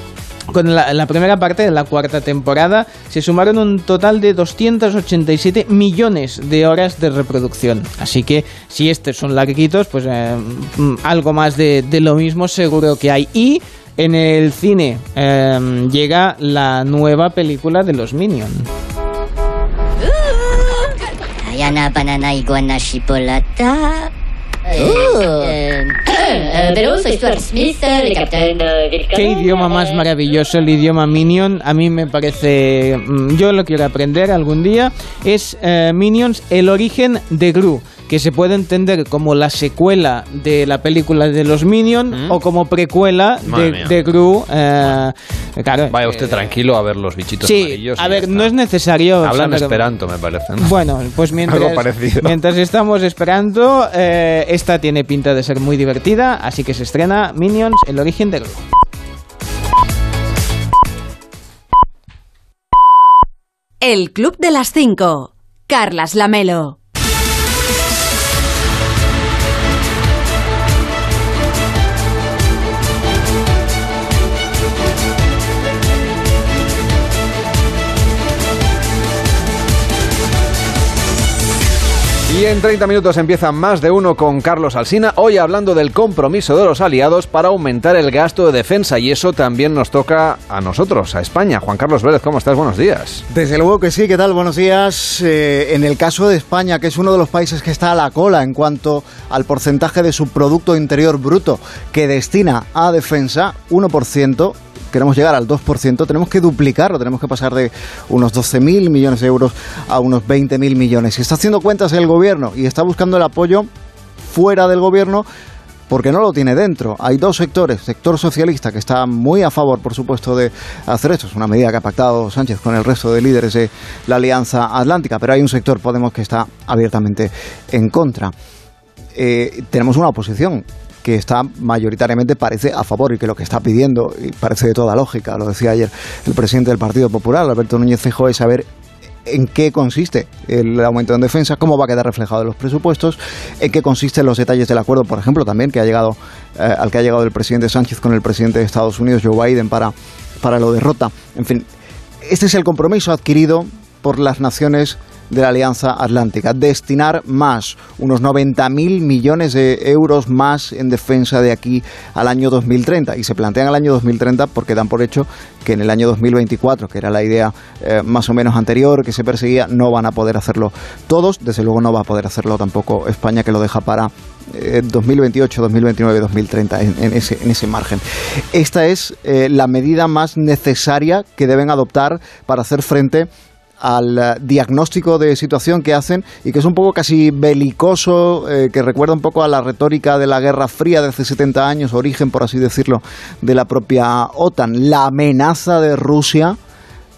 con la, la primera parte de la cuarta temporada se sumaron un total de 287 millones de horas de reproducción. Así que si estos son larguitos, pues eh, mm, algo más de, de lo mismo seguro que hay. Y en el cine eh, llega la nueva película de los Minions. Ayana chipolata. Eh, eh, pero soy Stuart Smith, el capitán del Qué idioma más maravilloso el idioma Minion. A mí me parece. mm, Yo lo quiero aprender algún día. Es eh, Minions, el origen de Gru. Que se puede entender como la secuela de la película de los Minions o como precuela Madre de, de Gru. eh, claro, Vaya usted tranquilo a ver los bichitos Sí, amarillos. a ver, no es necesario. Hablan saber- esperanto, me parece. ¿no? Bueno, pues mientras, Algo parecido. mientras estamos esperando, eh, esta tiene pinta de ser muy divertida, así que se estrena Minions, el origen de Gru. El Club de las Cinco. Carlas Lamelo. Y en 30 minutos empieza más de uno con Carlos Alsina, hoy hablando del compromiso de los aliados para aumentar el gasto de defensa y eso también nos toca a nosotros, a España. Juan Carlos Vélez, ¿cómo estás? Buenos días. Desde luego que sí, ¿qué tal? Buenos días. Eh, en el caso de España, que es uno de los países que está a la cola en cuanto al porcentaje de su Producto Interior Bruto que destina a defensa, 1%. Queremos llegar al 2%, tenemos que duplicarlo, tenemos que pasar de unos 12.000 millones de euros a unos 20.000 millones. Y está haciendo cuentas el gobierno y está buscando el apoyo fuera del gobierno porque no lo tiene dentro. Hay dos sectores, sector socialista que está muy a favor, por supuesto, de hacer esto. Es una medida que ha pactado Sánchez con el resto de líderes de la Alianza Atlántica, pero hay un sector, Podemos, que está abiertamente en contra. Eh, tenemos una oposición que está mayoritariamente parece a favor y que lo que está pidiendo, y parece de toda lógica, lo decía ayer el presidente del Partido Popular, Alberto Núñez Feijóo, es saber en qué consiste el aumento en defensa, cómo va a quedar reflejado en los presupuestos, en qué consisten los detalles del acuerdo, por ejemplo, también que ha llegado eh, al que ha llegado el presidente Sánchez con el presidente de Estados Unidos, Joe Biden, para, para lo derrota. En fin, este es el compromiso adquirido por las naciones de la Alianza Atlántica, destinar más, unos 90.000 millones de euros más en defensa de aquí al año 2030. Y se plantean al año 2030 porque dan por hecho que en el año 2024, que era la idea eh, más o menos anterior que se perseguía, no van a poder hacerlo todos. Desde luego no va a poder hacerlo tampoco España, que lo deja para eh, 2028, 2029, 2030, en, en ese, en ese margen. Esta es eh, la medida más necesaria que deben adoptar para hacer frente al eh, diagnóstico de situación que hacen y que es un poco casi belicoso, eh, que recuerda un poco a la retórica de la Guerra Fría de hace 70 años, origen, por así decirlo, de la propia OTAN. La amenaza de Rusia,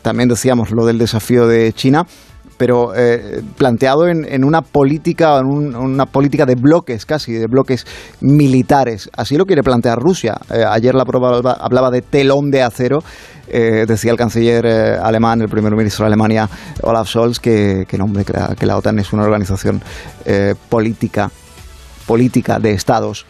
también decíamos lo del desafío de China, pero eh, planteado en, en una política, en un- una política de bloques casi, de bloques militares. Así lo quiere plantear Rusia. Eh, ayer la prueba hablaba de telón de acero. Eh, decía el canciller alemán, el primer ministro de Alemania, Olaf Scholz, que, que, no, que, la, OTAN es una organización política, política de estados,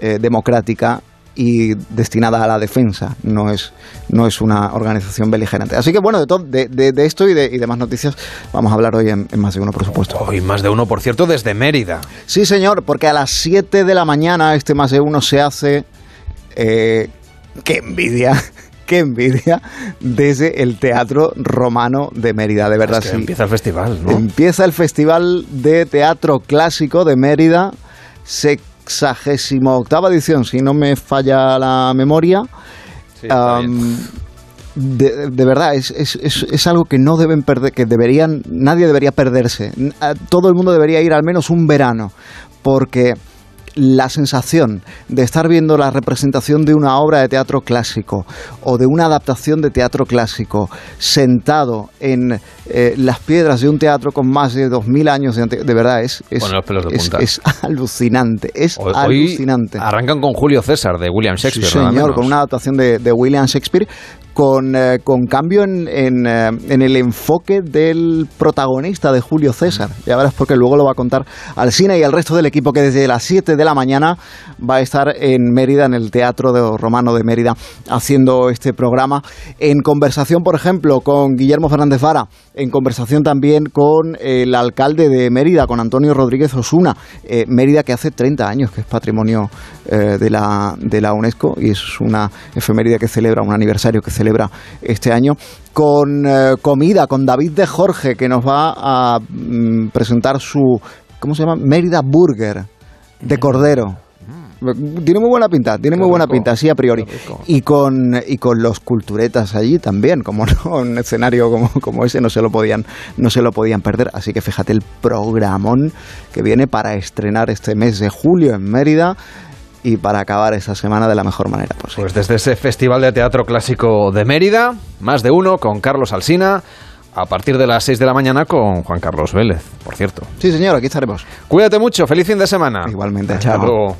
democrática y destinada a la defensa, no es, no es una organización beligerante. Así que bueno, de, todo, de, de, de esto y de, y de más noticias vamos a hablar hoy en, en más de uno, por supuesto. Hoy más de uno, por cierto, desde Mérida. Sí, señor, porque a las 7 de la mañana este más de uno se hace... Eh, ¡Qué envidia! ¡Qué envidia! Desde el Teatro Romano de Mérida, de verdad. Es que sí. empieza el festival, ¿no? Empieza el Festival de Teatro Clásico de Mérida, sexagésimo octava edición, si no me falla la memoria. De, de verdad, es, es, es, es algo que no deben perder, que deberían, nadie debería perderse. Todo el mundo debería ir al menos un verano, porque la sensación de estar viendo la representación de una obra de teatro clásico o de una adaptación de teatro clásico sentado en eh, las piedras de un teatro con más de 2.000 años de, de verdad es, es, de es- punta. es alucinante, es Hoy- Hoy alucinante. arrancan con Julio César de William Sí, Shakespeare. nada señor, con una adaptación de, de William Shakespeare con, eh, con cambio en, en, eh, en el enfoque del protagonista de Julio César. Ya verás porque luego lo va a contar Alsina y el resto del equipo que desde las 7 de la mañana va a estar en Mérida, en el Teatro de Romano de Mérida, haciendo este programa. En conversación, por ejemplo, con Guillermo Fernández Vara, en conversación también con el alcalde de Mérida, con Antonio Rodríguez Osuna. Eh, Mérida que hace 30 años que es patrimonio de, la, de la UNESCO y es una efeméride que celebra, un aniversario que este año. Con eh, comida, con David de Jorge, que nos va a mm, presentar su, ¿cómo se llama? Mérida Burger de Cordero. Tiene muy buena pinta, tiene muy buena pinta, sí a priori. Y con, y con los culturetas allí también, como no, un escenario como, como ese no se lo podían, no se lo podían perder. Así que fíjate el programón que viene para estrenar este mes de julio en Mérida y para acabar esta semana de la mejor manera posible. Pues desde ese Festival de Teatro Clásico de Mérida, más de uno con Carlos Alsina. A partir de las 6 de la mañana con Juan Carlos Vélez, por cierto. Sí, señor, aquí estaremos. Cuídate mucho, feliz fin de semana. Igualmente, Hasta chao. luego.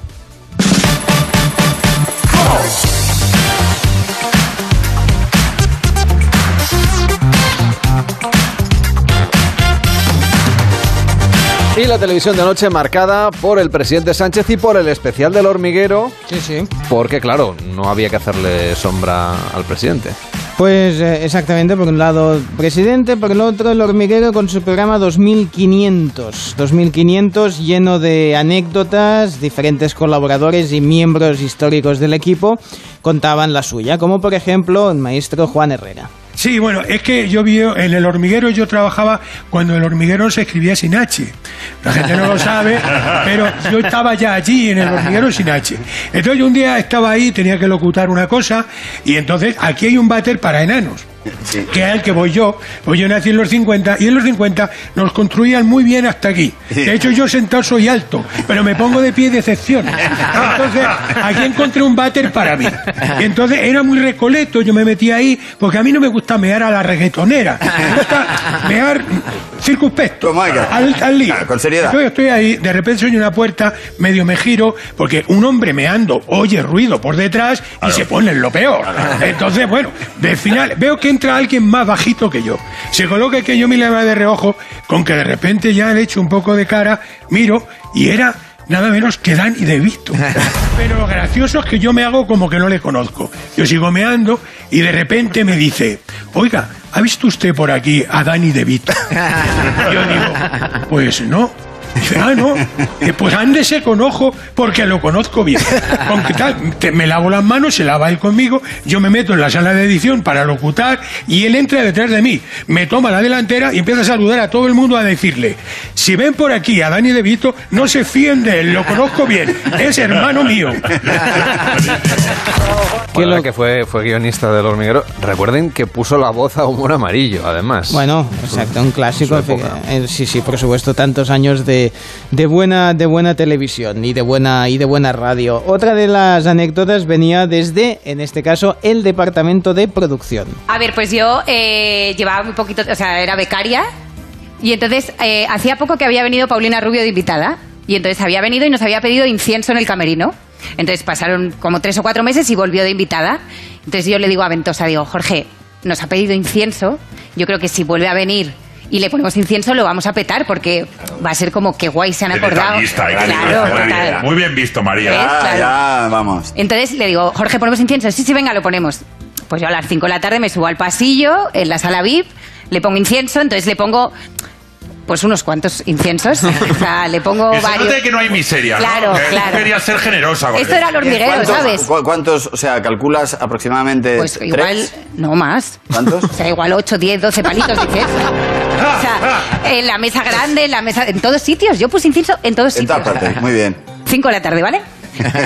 Y la televisión de anoche marcada por el presidente Sánchez y por el especial del hormiguero. Sí, sí. Porque, claro, no había que hacerle sombra al presidente. Pues eh, exactamente, por un lado presidente, por el otro el hormiguero con su programa 2500. 2500 lleno de anécdotas, diferentes colaboradores y miembros históricos del equipo contaban la suya, como por ejemplo el maestro Juan Herrera. Sí, bueno, es que yo vi en el hormiguero, yo trabajaba cuando el hormiguero se escribía sin H. La gente no lo sabe, pero yo estaba ya allí en el hormiguero sin H. Entonces yo un día estaba ahí, tenía que locutar una cosa, y entonces aquí hay un váter para enanos. Que es el que voy yo. Pues yo nací en los 50 y en los 50 nos construían muy bien hasta aquí. De hecho, yo sentado soy alto, pero me pongo de pie de excepción. Entonces, aquí encontré un váter para mí. Y entonces era muy recoleto, yo me metí ahí, porque a mí no me gusta mear a la reggaetonera. Me gusta mear circunspecto, al, al lío. con seriedad. Entonces estoy ahí, de repente soy una puerta, medio me giro, porque un hombre meando oye ruido por detrás y se pone en lo peor. Entonces, bueno, de final veo que entra alguien más bajito que yo. Se coloca que yo me le de reojo, con que de repente ya le echo un poco de cara, miro, y era nada menos que Dani De Vito. Pero lo gracioso es que yo me hago como que no le conozco. Yo sigo meando y de repente me dice, oiga, ¿ha visto usted por aquí a Dani De Vito? Yo digo, pues no. Dice, ah, no, pues ándese con ojo porque lo conozco bien. Con que tal, te- me lavo las manos, se lava él conmigo, yo me meto en la sala de edición para locutar y él entra detrás de mí, me toma la delantera y empieza a saludar a todo el mundo a decirle, si ven por aquí a Dani De Vito, no se fíen de él, lo conozco bien, es hermano mío. Bueno, ahora que fue, fue guionista del hormiguero. Recuerden que puso la voz a Humor Amarillo, además. Bueno, exacto, un clásico. Eh, Sí, sí, por supuesto, tantos años de, de buena de buena televisión y de buena y de buena radio. Otra de las anécdotas venía desde, en este caso, el departamento de producción. A ver, pues yo eh, llevaba muy poquito, o sea, era becaria y entonces eh, hacía poco que había venido Paulina Rubio de invitada y entonces había venido y nos había pedido incienso en el camerino. Entonces pasaron como tres o cuatro meses y volvió de invitada. Entonces yo le digo a Ventosa, digo, Jorge, nos ha pedido incienso, yo creo que si vuelve a venir y le ponemos incienso lo vamos a petar porque va a ser como que guay se han acordado. Claro. Muy bien, visto, María. Claro. ya, vamos. Entonces le digo, Jorge, ponemos incienso. Sí, sí, venga, lo ponemos. Pues yo a las 5 de la tarde me subo al pasillo, en la sala VIP, le pongo incienso, entonces le pongo pues unos cuantos inciensos. O sea, le pongo Que se varios. note que no hay miseria, ¿no? Claro, Que claro. Quería ser generosa. con Esto era el hormiguero, ¿Cuántos- ¿sabes? cu- ¿Cuántos, o sea, calculas aproximadamente Pues tres? igual, no más. ¿Cuántos? O sea, igual 8, 10, 12 palitos de incienso. O sea, en la mesa grande, en la mesa, en todos sitios. Yo puse incienso en todos En sitios. todas partes, muy bien. 5 de la tarde, ¿vale?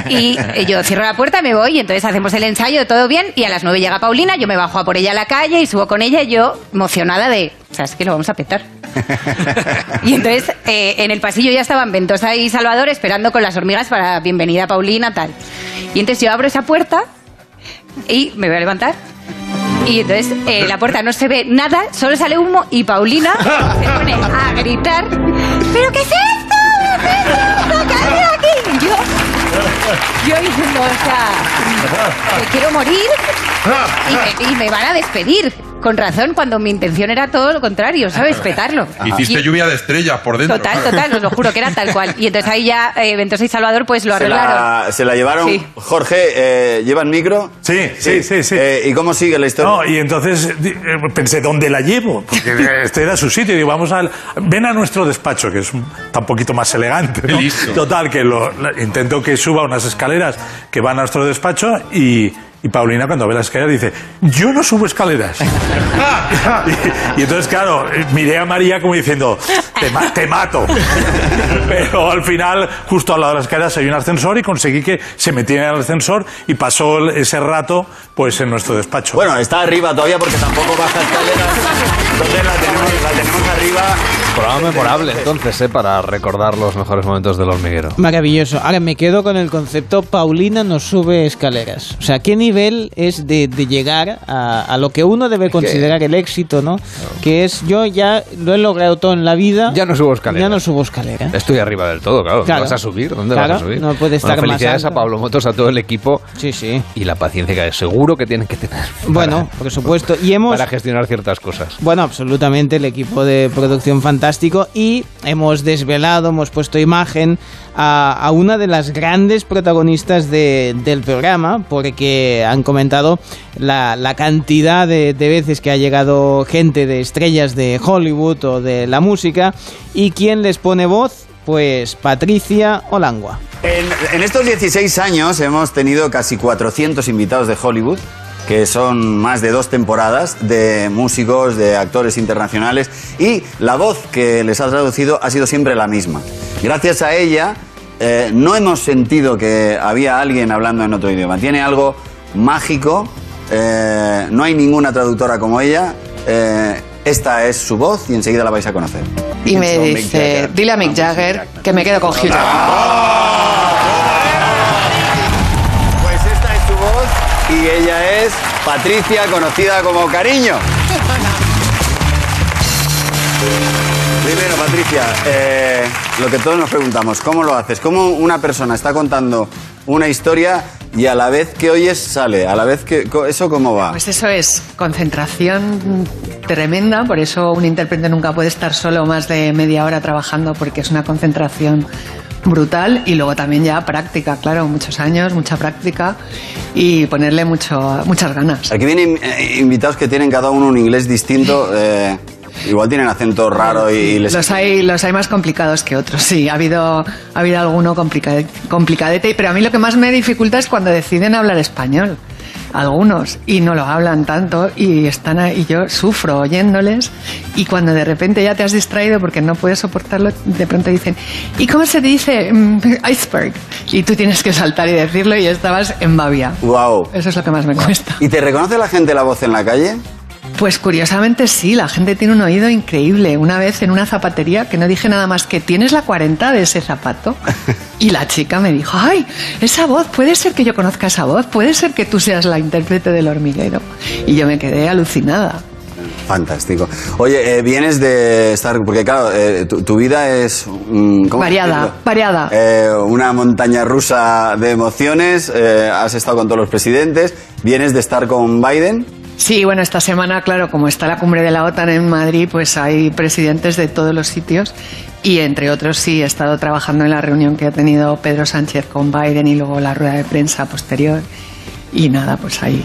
Y eh, yo cierro la puerta, me voy, y entonces hacemos el ensayo, todo bien, y a las 9 llega Paulina, yo me bajo a por ella a la calle y subo con ella, y yo emocionada de, o sea, es que lo vamos a petar. Y entonces eh, en el pasillo ya estaban Ventosa y Salvador esperando con las hormigas para bienvenida Paulina, tal. Y entonces yo abro esa puerta y me voy a levantar. Y entonces eh, la puerta no se ve nada, solo sale humo y Paulina se pone a gritar, ¿pero qué es esto? ¿Qué es esto? ¿Qué hay aquí? Y yo Yo diciendo, o sea, me quiero morir y me, y me van a despedir. Con razón, cuando mi intención era todo lo contrario, ¿sabes? Petarlo. Hiciste Y- lluvia de estrellas por dentro. Total, total, os lo juro que era tal cual. Y entonces ahí ya eh, Ventosa y Salvador pues lo Se arreglaron. la, se la llevaron. Sí. Jorge, eh, ¿llevan micro? Sí, sí, sí, sí. Eh, ¿Y cómo sigue la historia? No, y entonces eh, pensé, ¿dónde la llevo? Porque este era su sitio. Y digo, vamos al. Ven a nuestro despacho, que es un, está un poquito más elegante. ¿no? Total, que lo, intento que suba unas escaleras que van a nuestro despacho y. Y Paulina, cuando ve la escalera, dice: Yo no subo escaleras. y, y entonces, claro, miré a María como diciendo: Te, ma- te mato. Pero al final, justo al lado de las escaleras, hay un ascensor y conseguí que se metiera en el ascensor y pasó ese rato pues en nuestro despacho. Bueno, está arriba todavía porque tampoco baja escaleras. Entonces la tenemos, la tenemos arriba. Programa memorable, entonces, ¿eh? para recordar los mejores momentos del hormiguero. Maravilloso. Ahora me quedo con el concepto Paulina no sube escaleras. O sea, ¿qué nivel es de, de llegar a, a lo que uno debe considerar el éxito, ¿no? Que es yo ya lo he logrado todo en la vida. Ya no subo escaleras. Ya no subo escaleras. Estoy arriba del todo, claro. Claro. ¿Vas a subir? ¿Dónde Claro, vas a subir? no puede estar Bueno, más felicidades alto. a Pablo Motos, a todo el equipo. Sí, sí. Y la paciencia que seguro que tienen que tener. Bueno, por supuesto. Y hemos Para gestionar ciertas cosas. Bueno, absolutamente, el equipo de producción fantástico y hemos desvelado, hemos puesto imagen a, una de las grandes protagonistas de- del programa porque han comentado la, cantidad de, de veces que ha llegado gente de estrellas de Hollywood o de la música y quién les pone voz, pues Patricia Olangua. En, en estos 16 años hemos tenido casi 400 invitados de Hollywood, que son más de dos temporadas de músicos, de actores internacionales, y la voz que les ha traducido ha sido siempre la misma. Gracias a ella eh, no hemos sentido que había alguien hablando en otro idioma. Tiene algo mágico, eh, no hay ninguna traductora como ella. eh, esta es su voz y enseguida la vais a conocer. Y me dice, dile a Mick Jagger que me quedo con Hugh es Patricia, conocida como Cariño. Primero, Patricia, eh, lo que todos nos preguntamos, ¿cómo lo haces? ¿Cómo una persona está contando una historia y a la vez que oyes sale? A la vez que... ¿Eso cómo va? Pues eso es concentración tremenda, por eso un intérprete nunca puede estar solo más de media hora trabajando porque es una concentración brutal y luego también ya práctica, claro, muchos años, mucha práctica y ponerle mucho, muchas ganas. Aquí vienen eh, invitados que tienen cada uno un inglés distinto. eh, igual tienen acento raro y, les... Los hay, los hay más complicados que otros, sí. Ha habido, ha habido alguno complicade- complicadete, pero a mí lo que más me dificulta es cuando deciden hablar español. Algunos, y no lo hablan tanto, y están ahí, y yo sufro oyéndoles, y cuando de repente ya te has distraído porque no puedes soportarlo, de pronto dicen, ¿y cómo se dice mm, iceberg? Y tú tienes que saltar y decirlo, y estabas en babia. Wow. Eso es lo que más me cuesta. ¿Y te reconoce la gente la voz en la calle? Pues curiosamente sí, la gente tiene un oído increíble. Una vez en una zapatería que no dije nada más que tienes la 40 de ese zapato. Y la chica me dijo, ay, esa voz, puede ser que yo conozca esa voz, puede ser que tú seas la intérprete del hormiguero. Y yo me quedé alucinada. Fantástico. Oye, eh, vienes de estar... Porque claro, eh, tu, tu vida es... mm, ¿cómo Variada, variada. Eh, una montaña rusa de emociones, has estado con todos los presidentes, vienes de estar con Biden. Sí, bueno, esta semana, claro, como está la cumbre de la OTAN en Madrid, pues hay presidentes de todos los sitios y entre otros sí he estado trabajando en la reunión que ha tenido Pedro Sánchez con Biden y luego la rueda de prensa posterior y nada, pues ahí.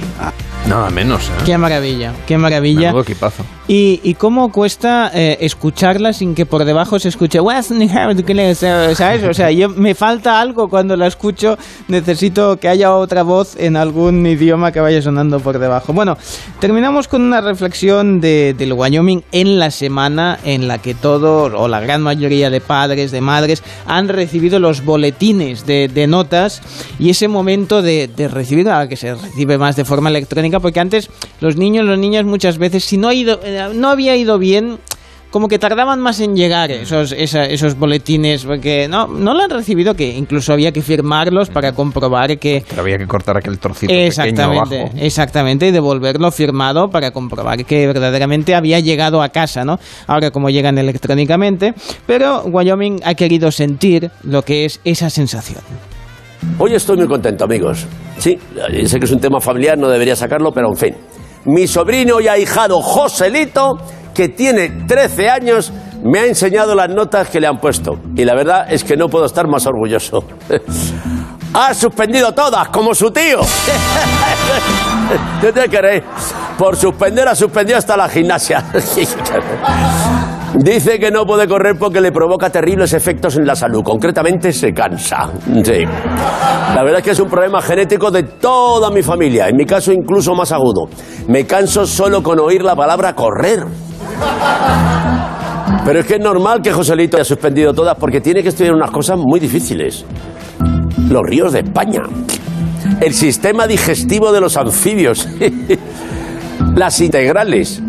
Nada menos, ¿eh? Qué maravilla, qué maravilla. Menudo equipazo. ¿Y, y cómo cuesta eh, escucharla sin que por debajo se escuche ¿sabes? O sea, yo, me falta algo cuando la escucho, necesito que haya otra voz en algún idioma que vaya sonando por debajo. Bueno, terminamos con una reflexión de, del Wyoming en la semana en la que todo, o la gran mayoría de padres, de madres, han recibido los boletines de, de notas y ese momento de, de recibir, ahora que se recibe más de forma electrónica, porque antes los niños, los niñas muchas veces, si no, ha ido, eh, no había ido bien, como que tardaban más en llegar esos, esa- esos boletines, porque no, no lo han recibido, que incluso había que firmarlos para comprobar que... Pero había que cortar aquel trocito pequeño Exactamente, abajo. exactamente, y devolverlo firmado para comprobar que verdaderamente había llegado a casa, ¿no? Ahora como llegan electrónicamente, pero Wyoming ha querido sentir lo que es esa sensación. Hoy estoy muy contento, amigos. Sí, sé que es un tema familiar, no debería sacarlo, pero en fin. Mi sobrino y ahijado Joselito, que tiene 13 años, me ha enseñado las notas que le han puesto. Y la verdad es que no puedo estar más orgulloso. ha suspendido todas, como su tío. ¿Qué te queréis? Por suspender ha suspendido hasta la gimnasia. Dice que no puede correr porque le provoca terribles efectos en la salud. Concretamente se cansa. Sí. La verdad es que es un problema genético de toda mi familia. En mi caso incluso más agudo. Me canso solo con oír la palabra correr. Pero es que es normal que Joselito haya suspendido todas porque tiene que estudiar unas cosas muy difíciles. Los ríos de España. El sistema digestivo de los anfibios. Las integrales.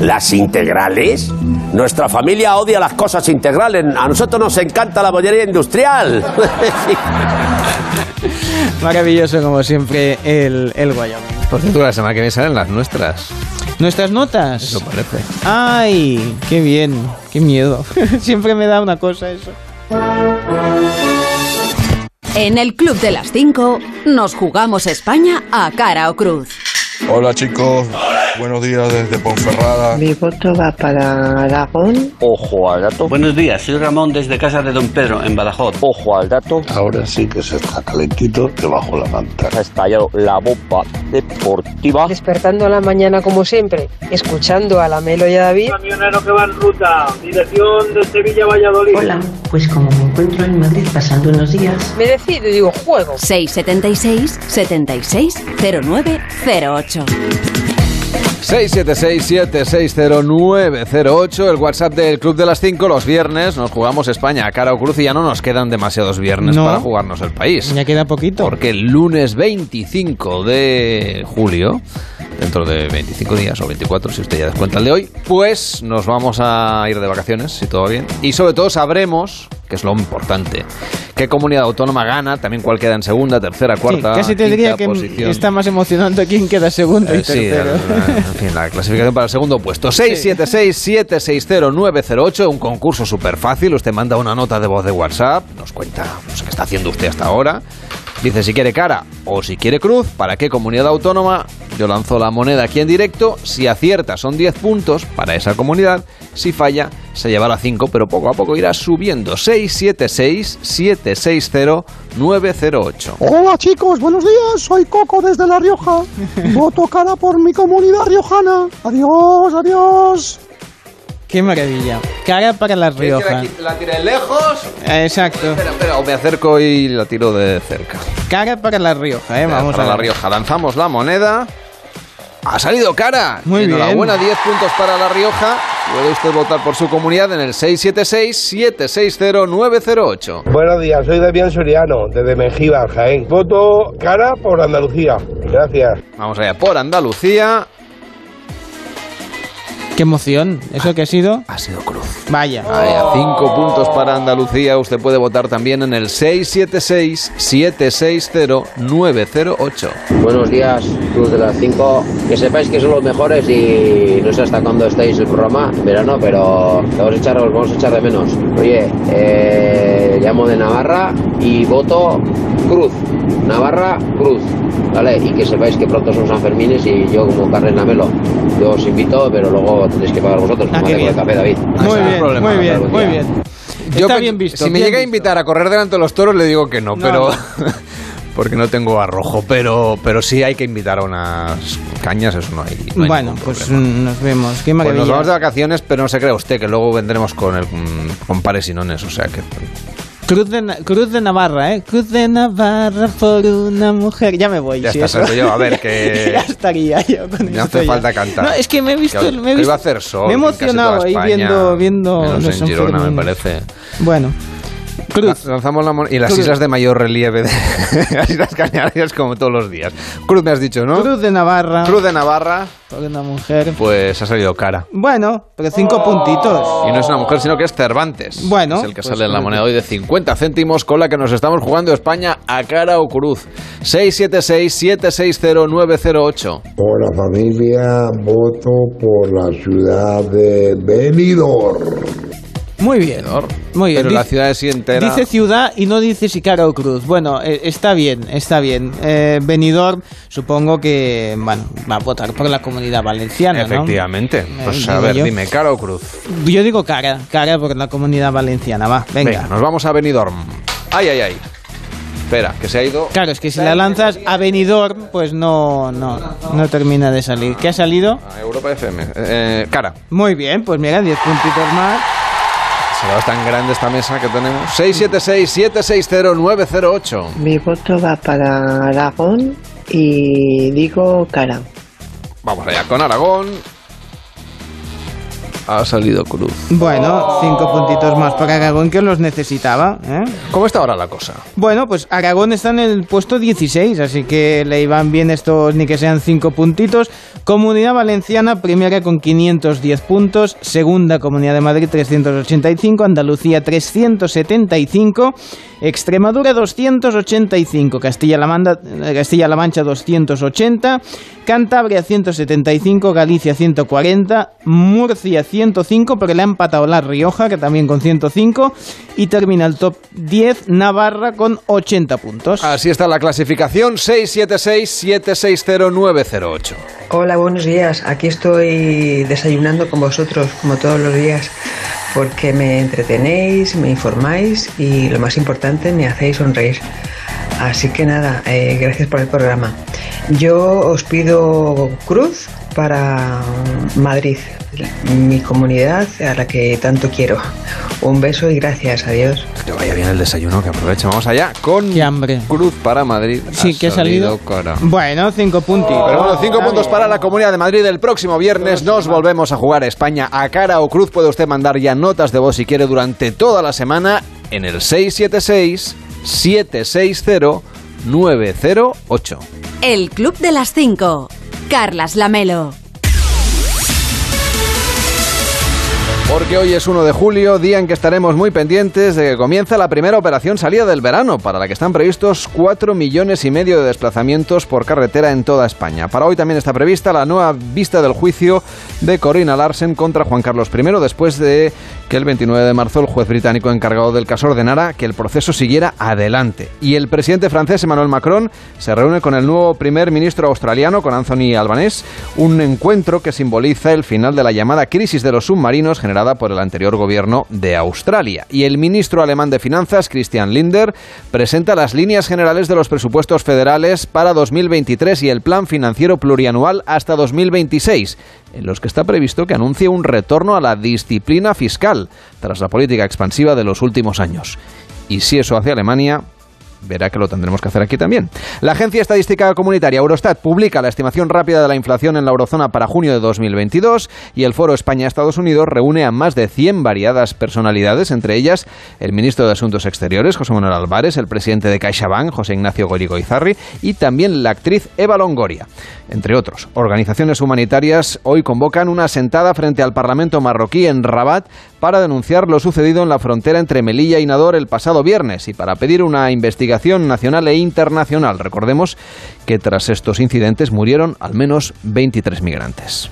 ¿Las integrales? Nuestra familia odia las cosas integrales. A nosotros nos encanta la bollería industrial. Maravilloso, como siempre, el, el Wyoming. Por cierto, la semana que viene salen las nuestras. ¿Nuestras notas? Eso parece. Ay, qué bien, qué miedo. siempre me da una cosa eso. En el Club de las 5 nos jugamos España a cara o cruz. Hola chicos, buenos días desde Ponferrada. Mi voto va para Aragón. Ojo al dato. Buenos días, soy Ramón desde casa de Don Pedro, en Badajoz. Ojo al dato. Ahora sí que se está calentito debajo la manta. Ha estallado la bomba deportiva. Despertando a la mañana como siempre, escuchando a la Melo y a David. Camionero que va en ruta, dirección de Sevilla Valladolid. Hola, pues como me encuentro en Madrid pasando unos días, me decido y digo juego. 676 76 09 08. 676-760-908, el WhatsApp del Club de las 5, los viernes nos jugamos España a cara o cruz y ya no nos quedan demasiados viernes No. para jugarnos el país. Ya queda poquito. Porque el lunes 25 de julio, dentro de 25 días o 24, si usted ya descuenta el de hoy, pues nos vamos a ir de vacaciones, si todo va bien. Y sobre todo sabremos, que es lo importante, qué comunidad autónoma gana, también cuál queda en segunda, tercera, Sí, cuarta, casi te diría que posición. está más emocionante quién queda segundo y Eh, sí, tercero. el- en fin, la clasificación para el segundo puesto. 676-760-908, un concurso súper fácil. Usted manda una nota de voz de WhatsApp, nos cuenta pues, qué está haciendo usted hasta ahora. Dice si quiere cara o si quiere cruz, para qué comunidad autónoma. Yo lanzo la moneda aquí en directo. Si acierta son 10 puntos para esa comunidad. Si falla, se llevará 5, pero poco a poco irá subiendo. 676-760-908. Hola chicos, buenos días, soy Coco desde La Rioja. Voto cara por mi comunidad riojana. Adiós, adiós. Qué maravilla. Cara para La Rioja. ¿La tiré lejos? Eh, Exacto. Espera, espera, o me acerco y la tiro de cerca. Cara para La Rioja, eh. Vamos para a La. Rioja. Lanzamos la moneda. Ha salido cara. Muy bien. Enhorabuena, 10 puntos para La Rioja. Puede usted votar por su comunidad en el 676-760-908. Buenos días, soy Damián Soriano, desde Mengíbar, Jaén. Voto cara por Andalucía. Gracias. Vamos allá, por Andalucía. Qué emoción. ¿Eso qué ha sido? Ha sido cruz. Vaya. Vaya, 5 puntos para Andalucía. Usted puede votar también en el 676-760-908. Buenos días, Cruz de las 5. Que sepáis que son los mejores y no sé hasta cuándo estáis el programa, en verano, pero vamos a echar, os vamos a echar de menos. Oye, eh, llamo de Navarra y voto Cruz. Navarra, Cruz. ¿Vale? Y que sepáis que pronto son San Fermines y yo como Carles Namelo, yo os invito, pero luego tenéis que pagar vosotros. como hacemos el bien. café, David. Muy bien, muy bien, muy bien. Yo Está bien visto. Si me llega a invitar a correr delante de los toros, le digo que no, No, pero. no. Porque no tengo arrojo, pero, pero sí hay que invitar a unas cañas, eso no hay. no hay Bueno, pues problema. mm, nos vemos. Qué Pues nos vamos de vacaciones, pero no se crea usted que luego vendremos con el con pares y nones, o sea que Cruz de, Cruz de Navarra, ¿eh? Cruz de Navarra por una mujer. Ya me voy. Ya sí, está, yo, a ver, que- ya estaría yo con no hace ya. falta cantar. No, es que me he visto... Que- me he iba visto- a hacer sol. Me he emocionado ahí viendo... viendo menos los en Girona, me parece. Bueno. Cruz. Lanzamos la mon- y las Cruz. islas de mayor relieve, de las Islas Canarias, como todos los días. Cruz me has dicho, ¿no? Cruz de Navarra. Cruz de Navarra, Por una mujer. pues ha salido cara. Bueno, pero cinco puntitos. Y no es una mujer, sino que es Cervantes. Bueno, Es el que pues sale en la moneda hoy de 50 céntimos con la que nos estamos jugando España a cara o cruz. 676-760-908. Hola familia, voto por la ciudad de Benidorm. Muy bien. Muy bien. Pero la Dice- ciudad es entera. Dice ciudad y no dice si cara o cruz. Bueno, eh, está bien, está bien. Eh, Benidorm, supongo que bueno, va a votar por la comunidad valenciana, ¿no? Efectivamente. Pues Eh, a digo ver, yo. dime, cara o cruz. Yo digo cara, cara por la comunidad valenciana, va, venga. Venga, nos vamos a Benidorm. Ay, ay, ay. Espera, que se ha ido. Claro, es que si la lanzas a Benidorm, pues no, no, no termina de salir. ¿Qué ha salido? a Europa FM. Eh, cara. Muy bien, pues mira, 10 puntitos más. Será tan grande esta mesa que tenemos. 676-760-908. Mi voto va para Aragón y digo cara. Vamos allá con Aragón. Ha salido cruz. Bueno, cinco puntitos más para Aragón que los necesitaba. ¿eh? ¿Cómo está ahora la cosa? Bueno, pues Aragón está en el puesto 16, así que le iban bien estos ni que sean cinco puntitos. Comunidad Valenciana, primera con 510 puntos, segunda Comunidad de Madrid 385, Andalucía 375, Extremadura 285, Castilla-La Manda- eh, Castilla-La Mancha 280, Cantabria 175, Galicia 140, Murcia 105, pero le ha empatado La Rioja, que también con 105, y termina el top 10 Navarra con 80 puntos. Así está la clasificación 676-760-908. Hola, buenos días. Aquí estoy desayunando con vosotros, como todos los días, porque me entretenéis, me informáis y lo más importante, me hacéis sonreír. Así que nada, eh, gracias por el programa. Yo os pido cruz para Madrid, mi comunidad a la que tanto quiero. Un beso y gracias, adiós. Que vaya bien el desayuno, que aproveche. Vamos allá con Cruz para Madrid. Sí, que ha salido. cara. Bueno, cinco puntitos. Pero bueno, cinco puntos para la Comunidad de Madrid. El próximo viernes nos volvemos a jugar a España a cara o cruz. Puede usted mandar ya notas de voz si quiere durante toda la semana en el 676-760-908. El Club de las 5. Carlas Lamelo. Porque hoy es 1 de julio, día en que estaremos muy pendientes de que comienza la primera operación salida del verano, para la que están previstos 4 millones y medio de desplazamientos por carretera en toda España. Para hoy también está prevista la nueva vista del juicio de Corina Larsen contra Juan Carlos I, después de que el 29 de marzo el juez británico encargado del caso ordenara que el proceso siguiera adelante. Y el presidente francés Emmanuel Macron se reúne con el nuevo primer ministro australiano, con Anthony Albanese, un encuentro que simboliza el final de la llamada crisis de los submarinos generada por el anterior gobierno de Australia. Y el ministro alemán de Finanzas, Christian Linder, presenta las líneas generales de los presupuestos federales para 2023 y el plan financiero plurianual hasta 2026, en los que está previsto que anuncie un retorno a la disciplina fiscal tras la política expansiva de los últimos años. Y si eso hace Alemania, verá que lo tendremos que hacer aquí también. La Agencia Estadística Comunitaria Eurostat publica la estimación rápida de la inflación en la eurozona para junio de 2022 y el Foro España-Estados Unidos reúne a más de 100 variadas personalidades, entre ellas el ministro de Asuntos Exteriores, José Manuel Álvarez, el presidente de CaixaBank, José Ignacio Gorigo Izarri, y también la actriz Eva Longoria. Entre otros, organizaciones humanitarias hoy convocan una sentada frente al Parlamento marroquí en Rabat para denunciar lo sucedido en la frontera entre Melilla y Nador el pasado viernes y para pedir una investigación nacional e internacional. Recordemos que tras estos incidentes murieron al menos 23 migrantes.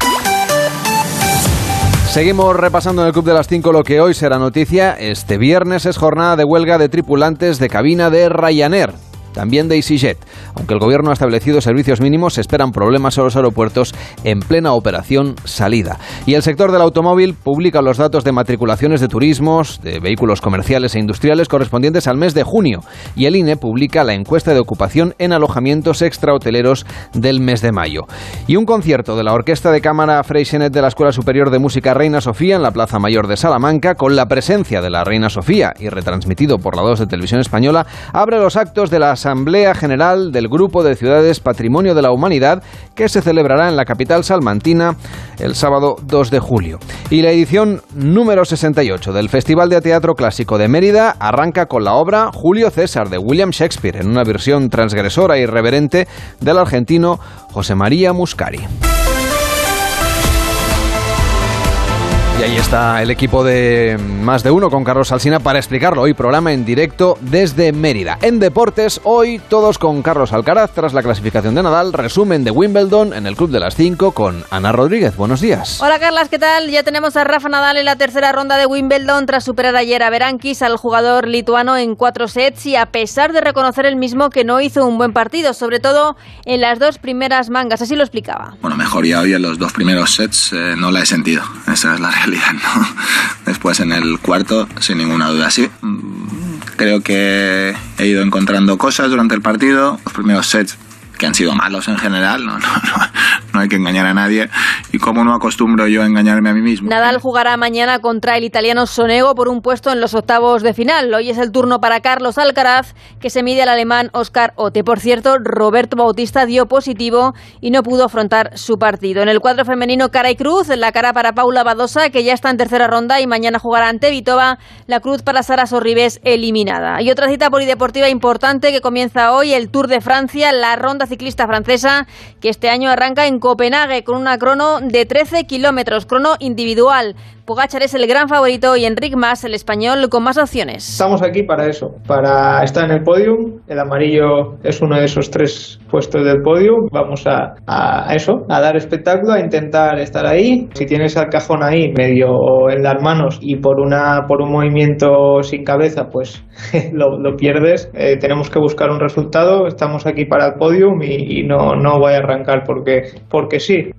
Seguimos repasando en el Club de las 5 lo que hoy será noticia. Este viernes es jornada de huelga de tripulantes de cabina de Ryanair. También de EasyJet. Aunque el gobierno ha establecido servicios mínimos, se esperan problemas en los aeropuertos en plena operación salida. Y el sector del automóvil publica los datos de matriculaciones de turismos, de vehículos comerciales e industriales correspondientes al mes de junio. Y el INE publica la encuesta de ocupación en alojamientos extrahoteleros del mes de mayo. Y un concierto de la Orquesta de Cámara Freixenet de la Escuela Superior de Música Reina Sofía en la Plaza Mayor de Salamanca, con la presencia de la Reina Sofía y retransmitido por la 2 de Televisión Española, abre los actos de la Asamblea General del Grupo de Ciudades Patrimonio de la Humanidad que se celebrará en la capital salmantina el sábado 2 de julio. Y la edición número 68 del Festival de Teatro Clásico de Mérida arranca con la obra Julio César de William Shakespeare en una versión transgresora e irreverente del argentino José María Muscari. Y ahí está el equipo de Más de Uno con Carlos Alsina para explicarlo. Hoy programa en directo desde Mérida. En deportes, hoy todos con Carlos Alcaraz tras la clasificación de Nadal. Resumen de Wimbledon en el Club de las 5 con Ana Rodríguez. Buenos días. Hola Carlas, ¿qué tal? Ya tenemos a Rafa Nadal en la tercera ronda de Wimbledon tras superar ayer a Berankis, al jugador lituano en cuatro sets y a pesar de reconocer el mismo que no hizo un buen partido, sobre todo en las dos primeras mangas. Así lo explicaba. Bueno, mejoría hoy en los dos primeros sets eh, no la he sentido. Esa es la realidad. Después en el cuarto, sin ninguna duda, sí. Mm, Creo que he ido encontrando cosas durante el partido. Los primeros sets que han sido malos en general, no, no, no, no hay que engañar a nadie. Y como no acostumbro yo a engañarme a mí mismo. Nadal jugará mañana contra el italiano Sonego por un puesto en los octavos de final. Hoy es el turno para Carlos Alcaraz, que se mide al alemán Oscar Ote. Por cierto, Roberto Bautista dio positivo y no pudo afrontar su partido. En el cuadro femenino, cara y cruz, la cara para Paula Badosa, que ya está en tercera ronda y mañana jugará ante Vitova, la cruz para Sara Sorribes, eliminada. Y otra cita polideportiva importante que comienza hoy, el Tour de Francia, la ronda ciclista francesa, que este año arranca en Copenhague con una crono de 13 kilómetros, crono individual. Pogachar es el gran favorito y Enric Mas, el español, con más opciones. Estamos aquí para eso, para estar en el podium. El amarillo es uno de esos tres puestos del podium. Vamos a, eso, a dar espectáculo, a intentar estar ahí. Si tienes al cajón ahí medio en las manos y por una por un movimiento sin cabeza, pues lo, lo pierdes. Eh, tenemos que buscar un resultado. Estamos aquí para el podium y, y no, no voy a arrancar porque, porque sí.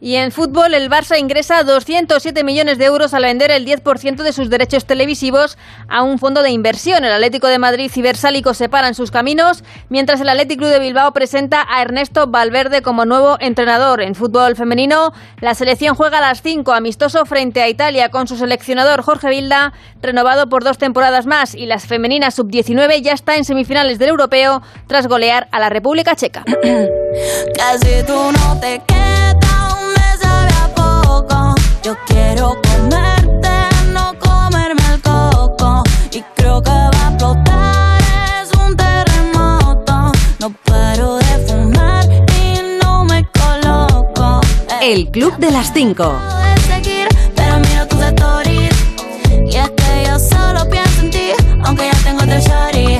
Y en fútbol, el Barça ingresa 207 millones de euros al vender el 10% de sus derechos televisivos a un fondo de inversión. El Atlético de Madrid y Versálico separan sus caminos, mientras el Atlético Club de Bilbao presenta a Ernesto Valverde como nuevo entrenador. En fútbol femenino, la selección juega a las 5, amistoso frente a Italia, con su seleccionador Jorge Vilda, renovado por dos temporadas más. Y las femeninas sub-19 ya está en semifinales del europeo tras golear a la República Checa. Casi tú no te quedas, poco. Yo quiero comerte, no comerme el coco. Y creo que va a explotar, es un terremoto. No paro de fumar y no me coloco. El Club de las 5. de seguir, pero miro tus stories. Y es que yo solo pienso en ti, aunque ya tengo otro shorty.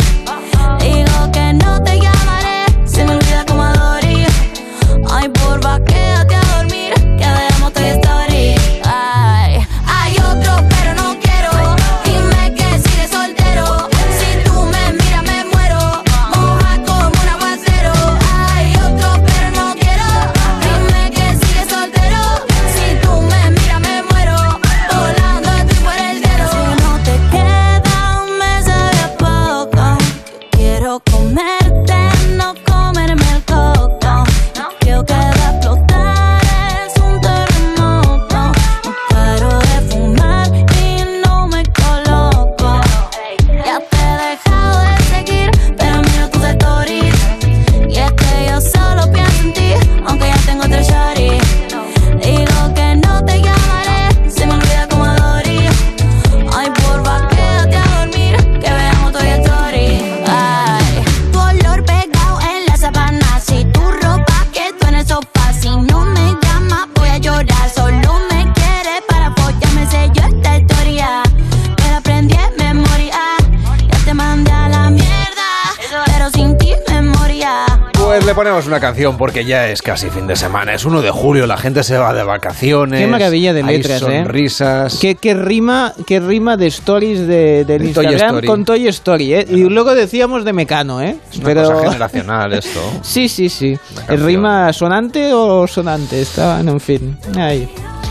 Canción porque ya es casi fin de semana. Es 1 de julio, la gente se va de vacaciones. Qué maravilla de hay letras, ¿eh? sonrisas. Qué, qué rima, qué rima de stories de, del De Toy Instagram Story. con Toy Story, ¿eh? Y luego decíamos de Mecano, ¿eh? Es una cosa generacional esto. Sí, sí, sí. ¿Es rima sonante o sonante? Estaban, en fin. Ahí.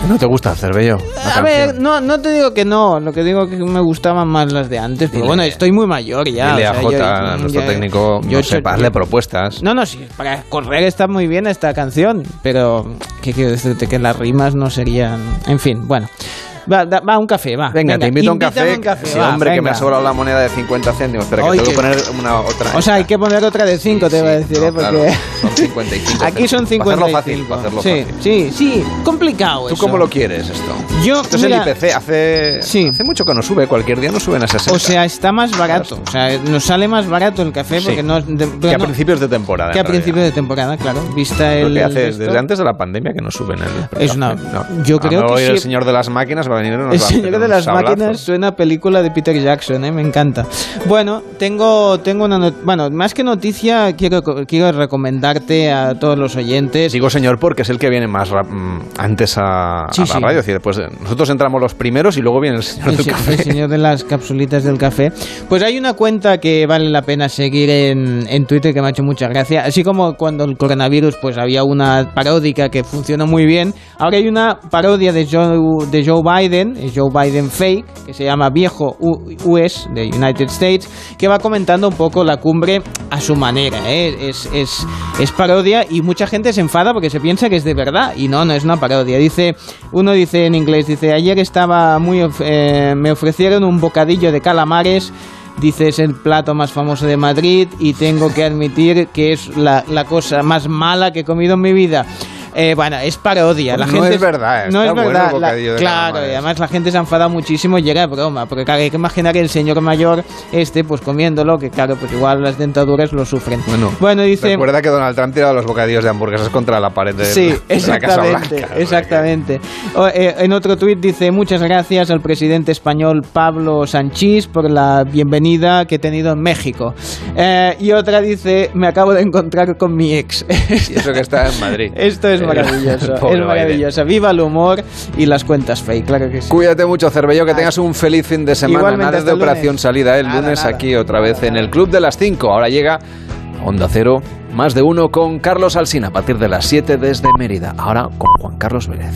¿No te gusta Cervello? A ver, no, no te digo que no, lo que digo es que me gustaban más las de antes, pero Dile- bueno, estoy muy mayor ya. Dile o a sea, Jota, yo- nuestro ya- técnico, yo no sé, hazle propuestas. No, no, sí, para correr está muy bien esta canción, pero ¿qué quiero decirte? Que las rimas no serían... En fin, bueno. Va, da- va un café, va. Venga, te invito a un café. Sí, va, hombre, que me ha sobrado la moneda de 50 céntimos. Espera, que Ay, tengo que poner una otra. O sea, hay que poner otra de 5, te voy a decir, ¿eh? claro, Porque son 55 aquí son céntimos. Para 55. hacerlo fácil, para hacerlo sí, fácil. sí, sí, complicado ¿Tú eso. cómo lo quieres esto? Yo, Esto mira, es el IPC. Hace, hace mucho que no sube. Cualquier día no suben a 60. O sea, está más barato. O sea, nos sale más barato el café Sí. porque no... de- que a no- principios de temporada. que a principios de temporada, claro. Vista Lo el... que hace desde antes de la pandemia que no suben el Es una- no. yo creo que el sí. señor de las máquinas va El a señor de las sablazo. máquinas suena a película de Peter Jackson, ¿eh? me encanta. Bueno, tengo, tengo una not- bueno, más que noticia, quiero, quiero recomendarte a todos los oyentes. Digo señor porque es el que viene más mm, antes a, a Sí, la sí. radio. Es decir, pues, eh, nosotros entramos los primeros y luego viene el señor El, del café. el señor de las capsulitas del café. Pues hay una cuenta que vale la pena seguir en, en Twitter que me ha hecho mucha gracia. Así como cuando el coronavirus, pues había una paródica que funcionó muy bien. Ahora hay una parodia de Joe, de Joe Biden, eh, Joe Biden Fake, que se llama Viejo US de United States, que va comentando un poco la cumbre a su manera. ¿eh? Es, es, es parodia y mucha gente se enfada porque se piensa que es de verdad. Y no, no es una parodia. Dice, uno dice en inglés, dice, ayer estaba muy... eh, me ofrecieron un bocadillo de calamares. Dice, es el plato más famoso de Madrid y tengo que admitir que es la, la cosa más mala que he comido en mi vida. Eh, bueno, es parodia. La No gente es verdad, No es bueno verdad. La- claro, y además la gente se ha enfadado muchísimo y era broma. Porque claro, hay que imaginar que el señor mayor, este, pues comiéndolo, que claro, pues igual las dentaduras lo sufren. Bueno, Bueno, dice... Recuerda que Donald Trump tiraba los bocadillos de hamburguesas contra la pared de, Sí, de la Casa exactamente, Blanca. exactamente. O, eh, en otro tuit dice muchas gracias al presidente español Pablo Sanchís por la bienvenida que he tenido en México. Eh, y otra dice me acabo de encontrar con mi ex. Y eso que está en Madrid. Esto es maravilloso, pobre es maravilloso. Viva el humor y las cuentas fake, claro que sí. Cuídate mucho, Cervello, que tengas un feliz fin de semana. Igualmente, nada de el operación lunes. salida el Nada, lunes nada. aquí otra vez en el Club de las 5. Ahora llega Onda Cero, más de uno con Carlos Alsina a partir de las 7 desde Mérida. Ahora con Juan Carlos Vélez.